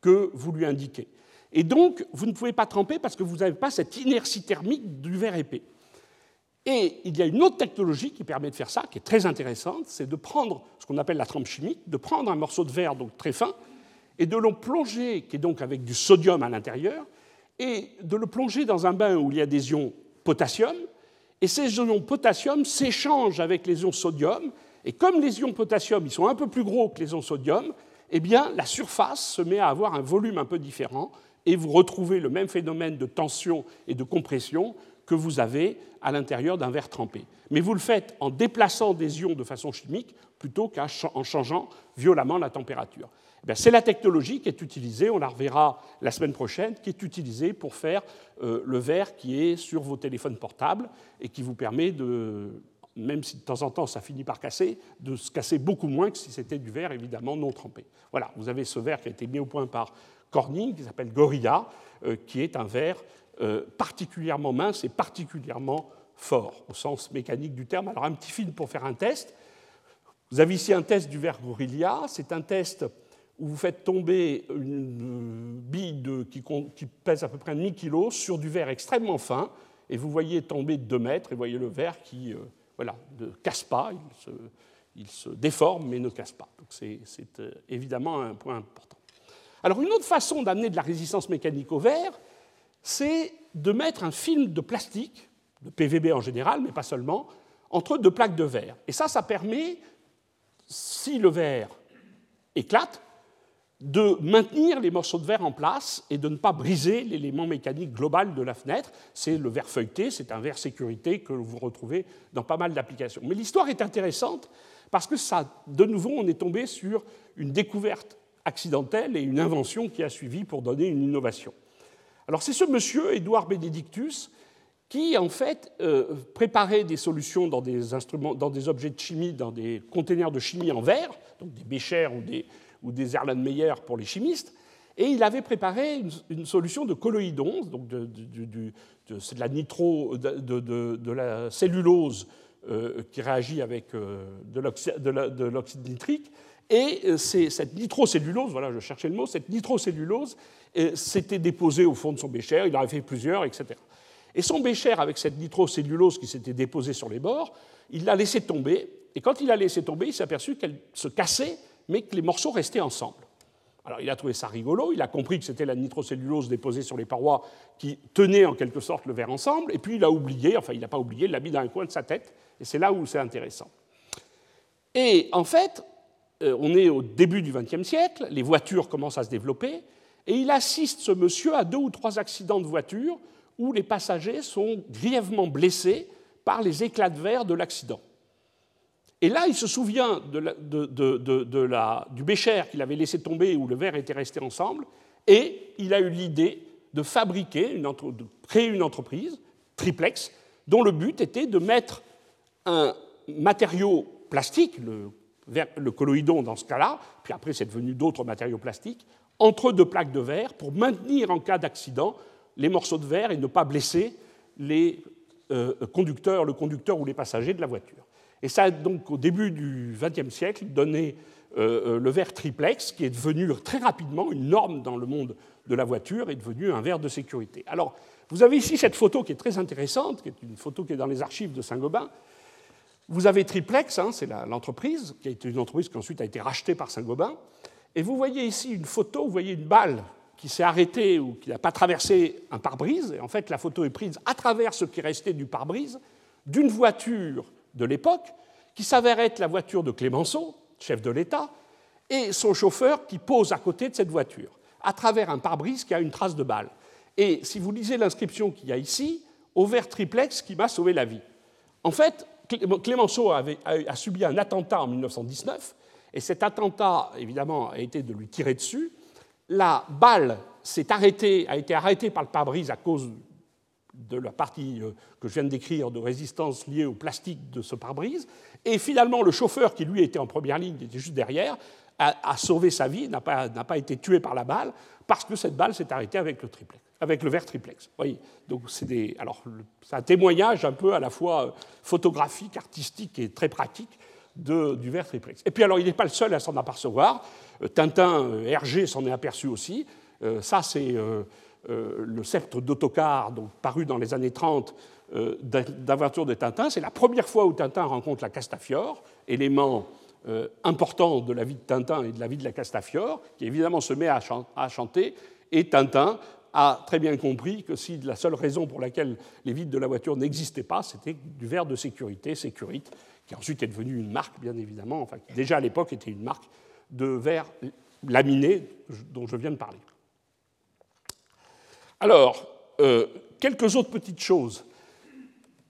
que vous lui indiquez. Et donc, vous ne pouvez pas tremper parce que vous n'avez pas cette inertie thermique du verre épais. Et il y a une autre technologie qui permet de faire ça, qui est très intéressante, c'est de prendre ce qu'on appelle la trempe chimique, de prendre un morceau de verre donc très fin, et de le plonger, qui est donc avec du sodium à l'intérieur, et de le plonger dans un bain où il y a des ions potassium, et ces ions potassium s'échangent avec les ions sodium, et comme les ions potassium ils sont un peu plus gros que les ions sodium, eh la surface se met à avoir un volume un peu différent, et vous retrouvez le même phénomène de tension et de compression que vous avez à l'intérieur d'un verre trempé. Mais vous le faites en déplaçant des ions de façon chimique plutôt qu'en changeant violemment la température. Eh c'est la technologie qui est utilisée, on la reverra la semaine prochaine, qui est utilisée pour faire euh, le verre qui est sur vos téléphones portables et qui vous permet de, même si de temps en temps ça finit par casser, de se casser beaucoup moins que si c'était du verre évidemment non trempé. Voilà, vous avez ce verre qui a été mis au point par Corning, qui s'appelle Gorilla, euh, qui est un verre euh, particulièrement mince et particulièrement fort, au sens mécanique du terme. Alors un petit film pour faire un test. Vous avez ici un test du verre Gorilla, c'est un test où vous faites tomber une bille qui, pèse à peu près 1000 kg sur du verre extrêmement fin, et vous voyez tomber de 2 mètres, et vous voyez le verre qui euh, voilà, ne casse pas, il se, déforme mais ne casse pas. Donc c'est euh, évidemment un point important. Alors une autre façon d'amener de la résistance mécanique au verre, c'est de mettre un film de plastique, de PVB en général, mais pas seulement, entre deux plaques de verre. Et ça, ça permet, si le verre éclate, de maintenir les morceaux de verre en place et de ne pas briser l'élément mécanique global de la fenêtre. C'est le verre feuilleté, c'est un verre sécurité que vous retrouvez dans pas mal d'applications. Mais l'histoire est intéressante parce que ça, de nouveau, on est tombé sur une découverte accidentelle et une invention qui a suivi pour donner une innovation. Alors c'est ce monsieur, Édouard Benedictus, qui en fait euh, préparait des solutions dans des, instruments, dans des objets de chimie, dans des conteneurs de chimie en verre, donc des béchers ou des, ou des Erlenmeyer pour les chimistes, et il avait préparé une, solution de colloïdon, donc de, de la nitro, de, la cellulose euh, qui réagit avec euh, de l'oxyde nitrique, et euh, cette nitrocellulose, voilà, je cherchais le mot, cette nitrocellulose s'était déposée au fond de son bécher, il en avait fait plusieurs, etc. Et son bécher, avec cette nitrocellulose qui s'était déposée sur les bords, il l'a laissé tomber, et quand il l'a laissé tomber, il s'est aperçu qu'elle se cassait, mais que les morceaux restaient ensemble. Alors il a trouvé ça rigolo, il a compris que c'était la nitrocellulose déposée sur les parois qui tenait en quelque sorte le verre ensemble, et puis il a oublié, enfin il n'a pas oublié, il l'a mis dans un coin de sa tête, et c'est là où c'est intéressant. Et en fait, euh, on est au début du XXe siècle, les voitures commencent à se développer, et il assiste, ce monsieur, à deux ou trois accidents de voiture où les passagers sont grièvement blessés par les éclats de verre de l'accident. Et là, il se souvient du bécher qu'il avait laissé tomber où le verre était resté ensemble, et il a eu l'idée de fabriquer, de créer une entreprise, Triplex, dont le but était de mettre un matériau plastique, le le colloïdon dans ce cas-là, puis après c'est devenu d'autres matériaux plastiques, entre deux plaques de verre pour maintenir en cas d'accident les morceaux de verre et ne pas blesser les euh, conducteurs, le conducteur ou les passagers de la voiture. Et ça a donc au début du XXe siècle donné euh, euh, le verre triplex, qui est devenu très rapidement une norme dans le monde de la voiture et devenu un verre de sécurité. Alors, vous avez ici cette photo qui est très intéressante, qui est une photo qui est dans les archives de Saint-Gobain, vous avez Triplex, hein, c'est l'entreprise, qui a été une entreprise qui ensuite a été rachetée par Saint-Gobain. Et vous voyez ici une photo, vous voyez une balle qui s'est arrêtée ou qui n'a pas traversé un pare-brise. Et en fait, la photo est prise à travers ce qui restait du pare-brise d'une voiture de l'époque, qui s'avère être la voiture de Clémenceau, chef de l'État, et son chauffeur qui pose à côté de cette voiture, à travers un pare-brise qui a une trace de balle. Et si vous lisez l'inscription qu'il y a ici, au vert triplex qui m'a sauvé la vie. En fait, Clémenceau a, subi un attentat en 1919, et cet attentat, évidemment, a été de lui tirer dessus. La balle s'est arrêtée, a été arrêtée par le pare-brise à cause de la partie euh, que je viens de décrire de résistance liée au plastique de ce pare-brise. Et finalement, le chauffeur, qui lui était en première ligne, qui était juste derrière, a, sauvé sa vie, n'a pas, pas, été tué par la balle, parce que cette balle s'est arrêtée avec le triplex avec le verre triplex. Voyez Donc c'est un témoignage un peu à la fois photographique, artistique et très pratique du verre triplex. Et puis alors, il n'est pas le seul à s'en apercevoir. Euh, Tintin, euh, Hergé s'en est aperçu aussi. Euh, ça, c'est le sceptre d'autocar, paru dans les années 30 d'aventure de Tintin. C'est la première fois où Tintin rencontre la Castafiore, élément important de la vie de Tintin et de la vie de la Castafiore, qui évidemment se met à, chanter. Et Tintin a très bien compris que si la seule raison pour laquelle les vides de la voiture n'existaient pas, c'était du verre de sécurité, Sécurite, qui ensuite est devenu une marque, bien évidemment, enfin, déjà à l'époque était une marque de verre laminé dont je viens de parler. Alors, euh, quelques autres petites choses.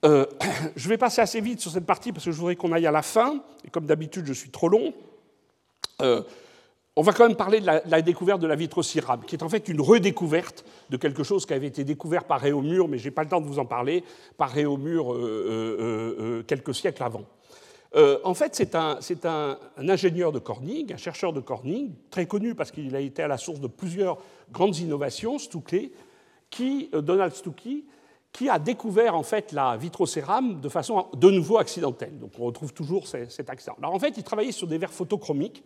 Euh, je vais passer assez vite sur cette partie parce que je voudrais qu'on aille à la fin, et comme d'habitude je suis trop long. Euh, on va quand même parler de la, découverte de la vitrocérame, qui est en fait une redécouverte de quelque chose qui avait été découvert par Réaumur, mais je n'ai pas le temps de vous en parler, par Réaumur quelques siècles avant. En fait, c'est un, ingénieur de Corning, un chercheur de Corning, très connu parce qu'il a été à la source de plusieurs grandes innovations, Stuckley, qui, euh, Donald Stuckey, qui a découvert en fait la vitrocérame de façon de nouveau accidentelle. Donc on retrouve toujours cet accident. Alors en fait, il travaillait sur des verres photochromiques,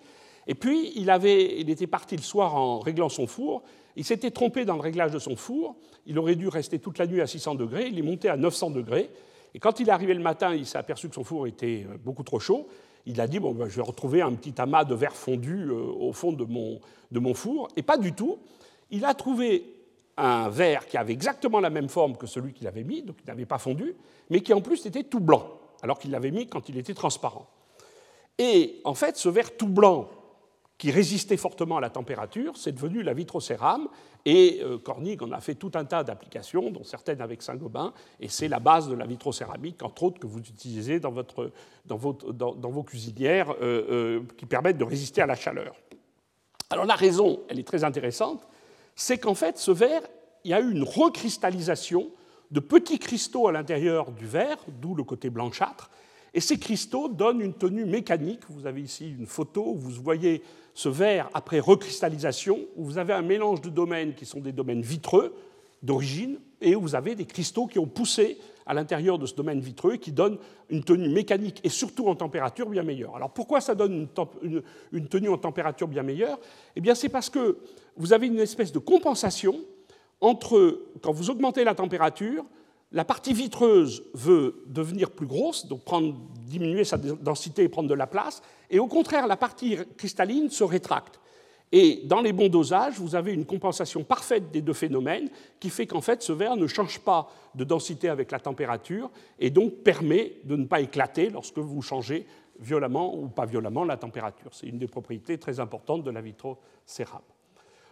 et puis il, avait, il était parti le soir en réglant son four, il s'était trompé dans le réglage de son four, il aurait dû rester toute la nuit à 600 degrés, il est monté à 900 degrés, et quand il est arrivé le matin, il s'est aperçu que son four était euh, beaucoup trop chaud. Il a dit bon, ben, je vais retrouver un petit amas de verre fondu euh, au fond de mon, de mon four. Et pas du tout. Il a trouvé un verre qui avait exactement la même forme que celui qu'il avait mis, donc il n'avait pas fondu, mais qui en plus était tout blanc, alors qu'il l'avait mis quand il était transparent. Et en fait, ce verre tout blanc qui résistait fortement à la température, c'est devenu la vitrocérame. Et euh, Corning en a fait tout un tas d'applications, dont certaines avec Saint-Gobain, et c'est la base de la vitrocéramique, entre autres, que vous utilisez dans, votre, dans, votre, dans, vos cuisinières, euh, euh, qui permettent de résister à la chaleur. Alors la raison, elle est très intéressante, c'est qu'en fait, ce verre, il y a eu une recristallisation de petits cristaux à l'intérieur du verre, d'où le côté blanchâtre, et ces cristaux donnent une tenue mécanique. Vous avez ici une photo où vous voyez ce verre après recristallisation, où vous avez un mélange de domaines qui sont des domaines vitreux d'origine, et où vous avez des cristaux qui ont poussé à l'intérieur de ce domaine vitreux qui donne une tenue mécanique et surtout en température bien meilleure. Alors pourquoi ça donne une, une tenue en température bien meilleure? Eh bien c'est parce que vous avez une espèce de compensation entre, quand vous augmentez la température, la partie vitreuse veut devenir plus grosse, donc prendre, diminuer sa densité et prendre de la place, et au contraire, la partie cristalline se rétracte. Et dans les bons dosages, vous avez une compensation parfaite des deux phénomènes qui fait qu'en fait, ce verre ne change pas de densité avec la température et donc permet de ne pas éclater lorsque vous changez violemment ou pas violemment la température. C'est une des propriétés très importantes de la vitrocérame.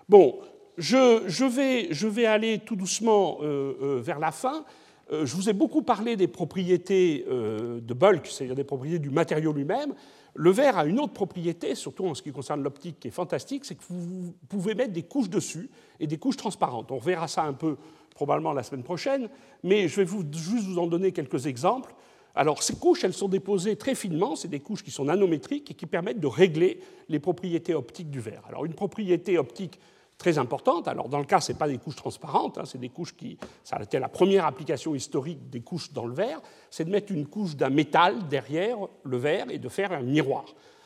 Bon, je, vais, aller tout doucement euh, euh, vers la fin. Euh, je vous ai beaucoup parlé des propriétés de bulk, c'est-à-dire des propriétés du matériau lui-même. Le verre a une autre propriété, surtout en ce qui concerne l'optique, qui est fantastique, c'est que vous pouvez mettre des couches dessus et des couches transparentes. On verra ça un peu probablement la semaine prochaine, mais je vais juste vous en donner quelques exemples. Alors, ces couches, elles sont déposées très finement, c'est des couches qui sont nanométriques et qui permettent de régler les propriétés optiques du verre. Alors, une propriété optique très importante. Alors, dans le cas, ce n'est pas des couches transparentes, hein, c'est des couches qui. Ça a été la première application historique des couches dans le verre, c'est de mettre une couche d'un métal derrière le verre et de faire un miroir.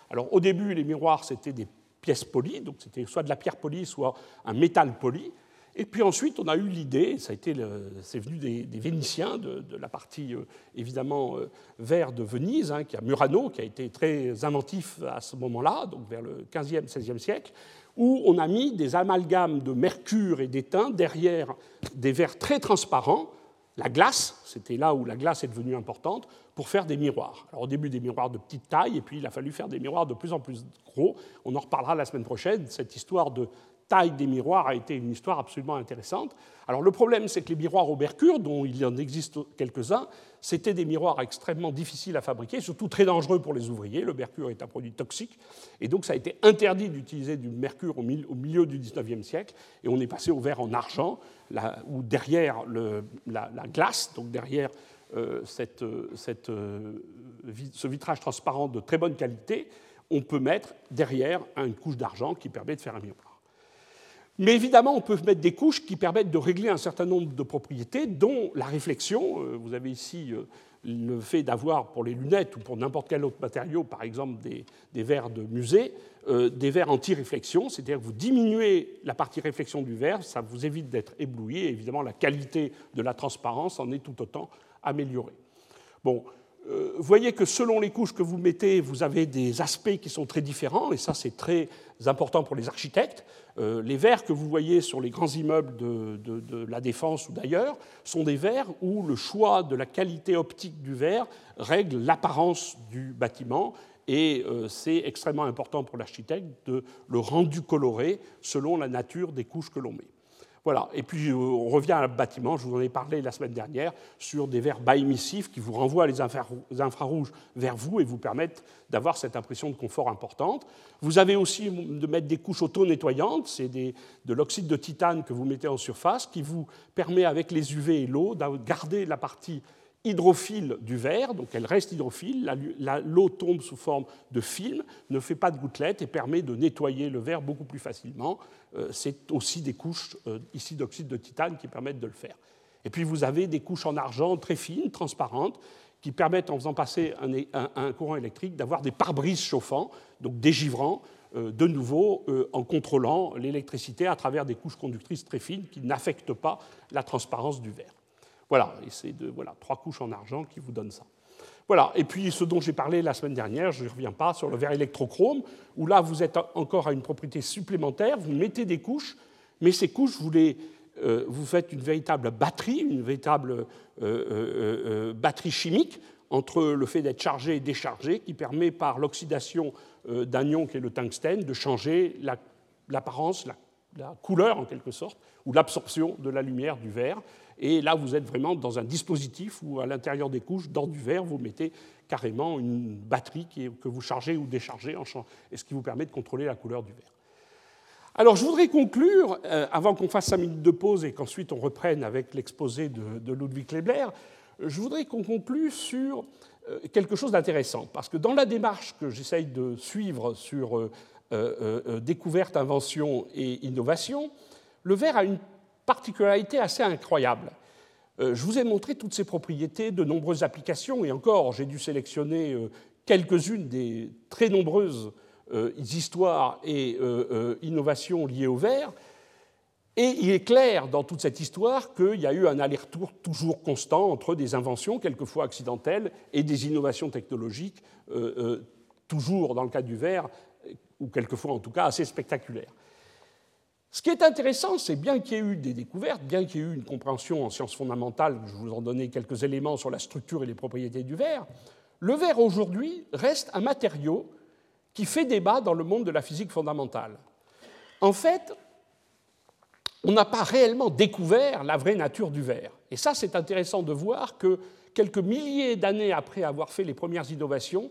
Alors, au début, les miroirs, c'était des pièces polies, donc c'était soit de la pierre polie, soit un métal poli. Et puis ensuite, on a eu l'idée, ça a été, c'est venu des, Vénitiens, de, la partie euh, évidemment euh, vert de Venise, hein, qui a Murano, qui a été très inventif à ce moment-là, donc vers le 15e, 16e siècle, où on a mis des amalgames de mercure et d'étain derrière des verres très transparents, la glace, c'était là où la glace est devenue importante, pour faire des miroirs. Alors au début des miroirs de petite taille, et puis il a fallu faire des miroirs de plus en plus gros. On en reparlera la semaine prochaine, cette histoire de taille des miroirs a été une histoire absolument intéressante. Alors le problème, c'est que les miroirs au mercure, dont il y en existe quelques-uns, c'était des miroirs extrêmement difficiles à fabriquer, surtout très dangereux pour les ouvriers. Le mercure est un produit toxique, et donc ça a été interdit d'utiliser du mercure au milieu du XIXe siècle, et on est passé au verre en argent, où derrière la, glace, donc derrière euh, euh, euh, ce vitrage transparent de très bonne qualité, on peut mettre derrière une couche d'argent qui permet de faire un miroir. Mais évidemment, on peut mettre des couches qui permettent de régler un certain nombre de propriétés, dont la réflexion. Euh, vous avez ici euh, le fait d'avoir pour les lunettes ou pour n'importe quel autre matériau, par exemple des, verres de musée, euh, des verres anti-réflexion, c'est-à-dire que vous diminuez la partie réflexion du verre, ça vous évite d'être ébloui, et évidemment la qualité de la transparence en est tout autant améliorée. Bon, euh, voyez que selon les couches que vous mettez, vous avez des aspects qui sont très différents, et ça c'est très important pour les architectes. Euh, les verres que vous voyez sur les grands immeubles de, la Défense ou d'ailleurs sont des verres où le choix de la qualité optique du verre règle l'apparence du bâtiment, et euh, c'est extrêmement important pour l'architecte de le rendu coloré selon la nature des couches que l'on met. Voilà. Et puis, euh, on revient à bâtiment. Je vous en ai parlé la semaine dernière sur des verres bas émissifs qui vous renvoient les infrarouges vers vous et vous permettent d'avoir cette impression de confort importante. Vous avez aussi de mettre des couches auto-nettoyantes. C'est de l'oxyde de titane que vous mettez en surface qui vous permet, avec les UV et l'eau, de garder la partie hydrophile du verre, donc elle reste hydrophile, l'eau tombe sous forme de film, ne fait pas de gouttelettes et permet de nettoyer le verre beaucoup plus facilement. Euh, c'est aussi des couches euh, ici d'oxyde de titane qui permettent de le faire. Et puis vous avez des couches en argent très fines, transparentes, qui permettent, en faisant passer un, courant électrique, d'avoir des pare-brises chauffants, donc dégivrants, euh, de nouveau en contrôlant l'électricité à travers des couches conductrices très fines qui n'affectent pas la transparence du verre. Voilà, et c'est voilà, trois couches en argent qui vous donnent ça. Voilà, et puis ce dont j'ai parlé la semaine dernière, je ne reviens pas, sur le verre électrochrome, où là vous êtes encore à une propriété supplémentaire, vous mettez des couches, mais ces couches, vous, les, euh, vous faites une véritable batterie, une véritable euh, euh, batterie chimique entre le fait d'être chargé et déchargé, qui permet par l'oxydation d'un ion qui est le tungstène de changer l'apparence, la, la couleur en quelque sorte, ou l'absorption de la lumière du verre. Et là, vous êtes vraiment dans un dispositif où, à l'intérieur des couches, dans du verre, vous mettez carrément une batterie que vous chargez ou déchargez, et ce qui vous permet de contrôler la couleur du verre. Alors, je voudrais conclure, euh, avant qu'on fasse cinq minutes de pause et qu'ensuite on reprenne avec l'exposé de, Ludwig Lebler, je voudrais qu'on conclue sur euh, quelque chose d'intéressant. Parce que dans la démarche que j'essaye de suivre sur euh, découverte, invention et innovation, le verre a une particularité assez incroyable. Euh, je vous ai montré toutes ces propriétés, de nombreuses applications, et encore, j'ai dû sélectionner euh, quelques-unes des très nombreuses euh, histoires et innovations liées au verre. Et il est clair dans toute cette histoire qu'il y a eu un aller-retour toujours constant entre des inventions, quelquefois accidentelles, et des innovations technologiques, toujours dans le cas du verre, ou quelquefois en tout cas assez spectaculaires. Ce qui est intéressant, c'est bien qu'il y ait eu des découvertes, bien qu'il y ait eu une compréhension en sciences fondamentales, je vous en donnais quelques éléments sur la structure et les propriétés du verre, le verre aujourd'hui reste un matériau qui fait débat dans le monde de la physique fondamentale. En fait, on n'a pas réellement découvert la vraie nature du verre. Et ça, c'est intéressant de voir que quelques milliers d'années après avoir fait les premières innovations,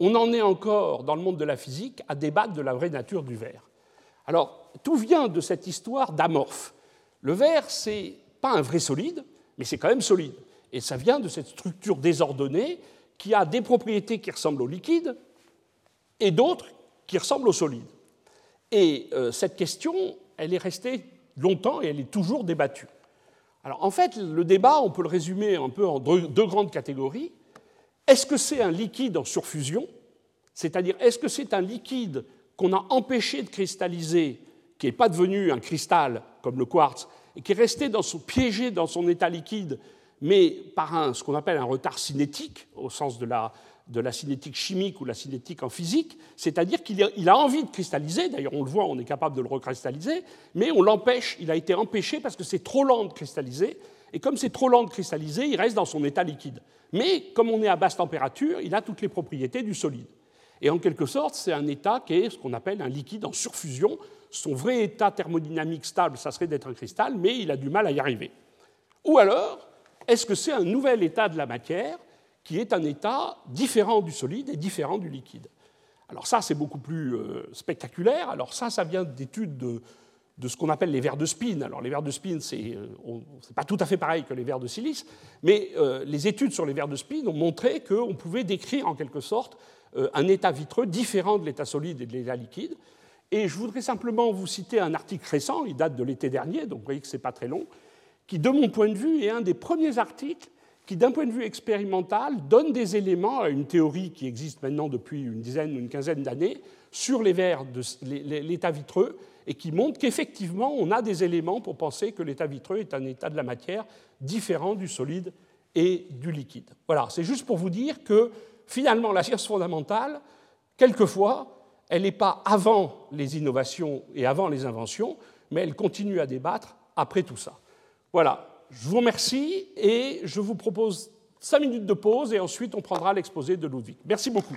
on en est encore dans le monde de la physique à débattre de la vraie nature du verre. Alors, tout vient de cette histoire d'amorphe? Le verre, c'est pas un vrai solide, mais c'est quand même solide. Et ça vient de cette structure désordonnée qui a des propriétés qui ressemblent au liquide et d'autres qui ressemblent au solide. Et euh, cette question, elle est restée longtemps et elle est toujours débattue. Alors en fait, le débat, on peut le résumer un peu en deux grandes catégories. Est-ce que c'est un liquide en surfusion? C'est-à-dire, est-ce que c'est un liquide qu'on a empêché de cristalliser, qui n'est pas devenu un cristal comme le quartz, et qui est resté dans son, piégé dans son état liquide, mais par un, ce qu'on appelle un retard cinétique, au sens de la, de la cinétique chimique ou la cinétique en physique, c'est-à-dire qu'il a, envie de cristalliser, d'ailleurs on le voit, on est capable de le recristalliser, mais on l'empêche, il a été empêché parce que c'est trop lent de cristalliser, et comme c'est trop lent de cristalliser, il reste dans son état liquide. Mais comme on est à basse température, il a toutes les propriétés du solide. Et en quelque sorte, c'est un état qui est ce qu'on appelle un liquide en surfusion. Son vrai état thermodynamique stable, ça serait d'être un cristal, mais il a du mal à y arriver. Ou alors, est-ce que c'est un nouvel état de la matière qui est un état différent du solide et différent du liquide? Alors ça, c'est beaucoup plus euh, spectaculaire. Alors ça, ça vient d'études de, ce qu'on appelle les verres de spin. Alors les verres de spin, c'est euh, pas tout à fait pareil que les verres de silice, mais euh, les études sur les verres de spin ont montré qu'on pouvait décrire en quelque sorte euh, un état vitreux différent de l'état solide et de l'état liquide. Et je voudrais simplement vous citer un article récent, il date de l'été dernier, donc vous voyez que ce n'est pas très long, qui, de mon point de vue, est un des premiers articles qui, d'un point de vue expérimental, donne des éléments à une théorie qui existe maintenant depuis une dizaine ou une quinzaine d'années sur les verres de l'état vitreux et qui montre qu'effectivement, on a des éléments pour penser que l'état vitreux est un état de la matière différent du solide et du liquide. Voilà, c'est juste pour vous dire que finalement, la science fondamentale, quelquefois, elle n'est pas avant les innovations et avant les inventions, mais elle continue à débattre après tout ça. Voilà, je vous remercie et je vous propose cinq minutes de pause et ensuite on prendra l'exposé de Ludwig. Merci beaucoup.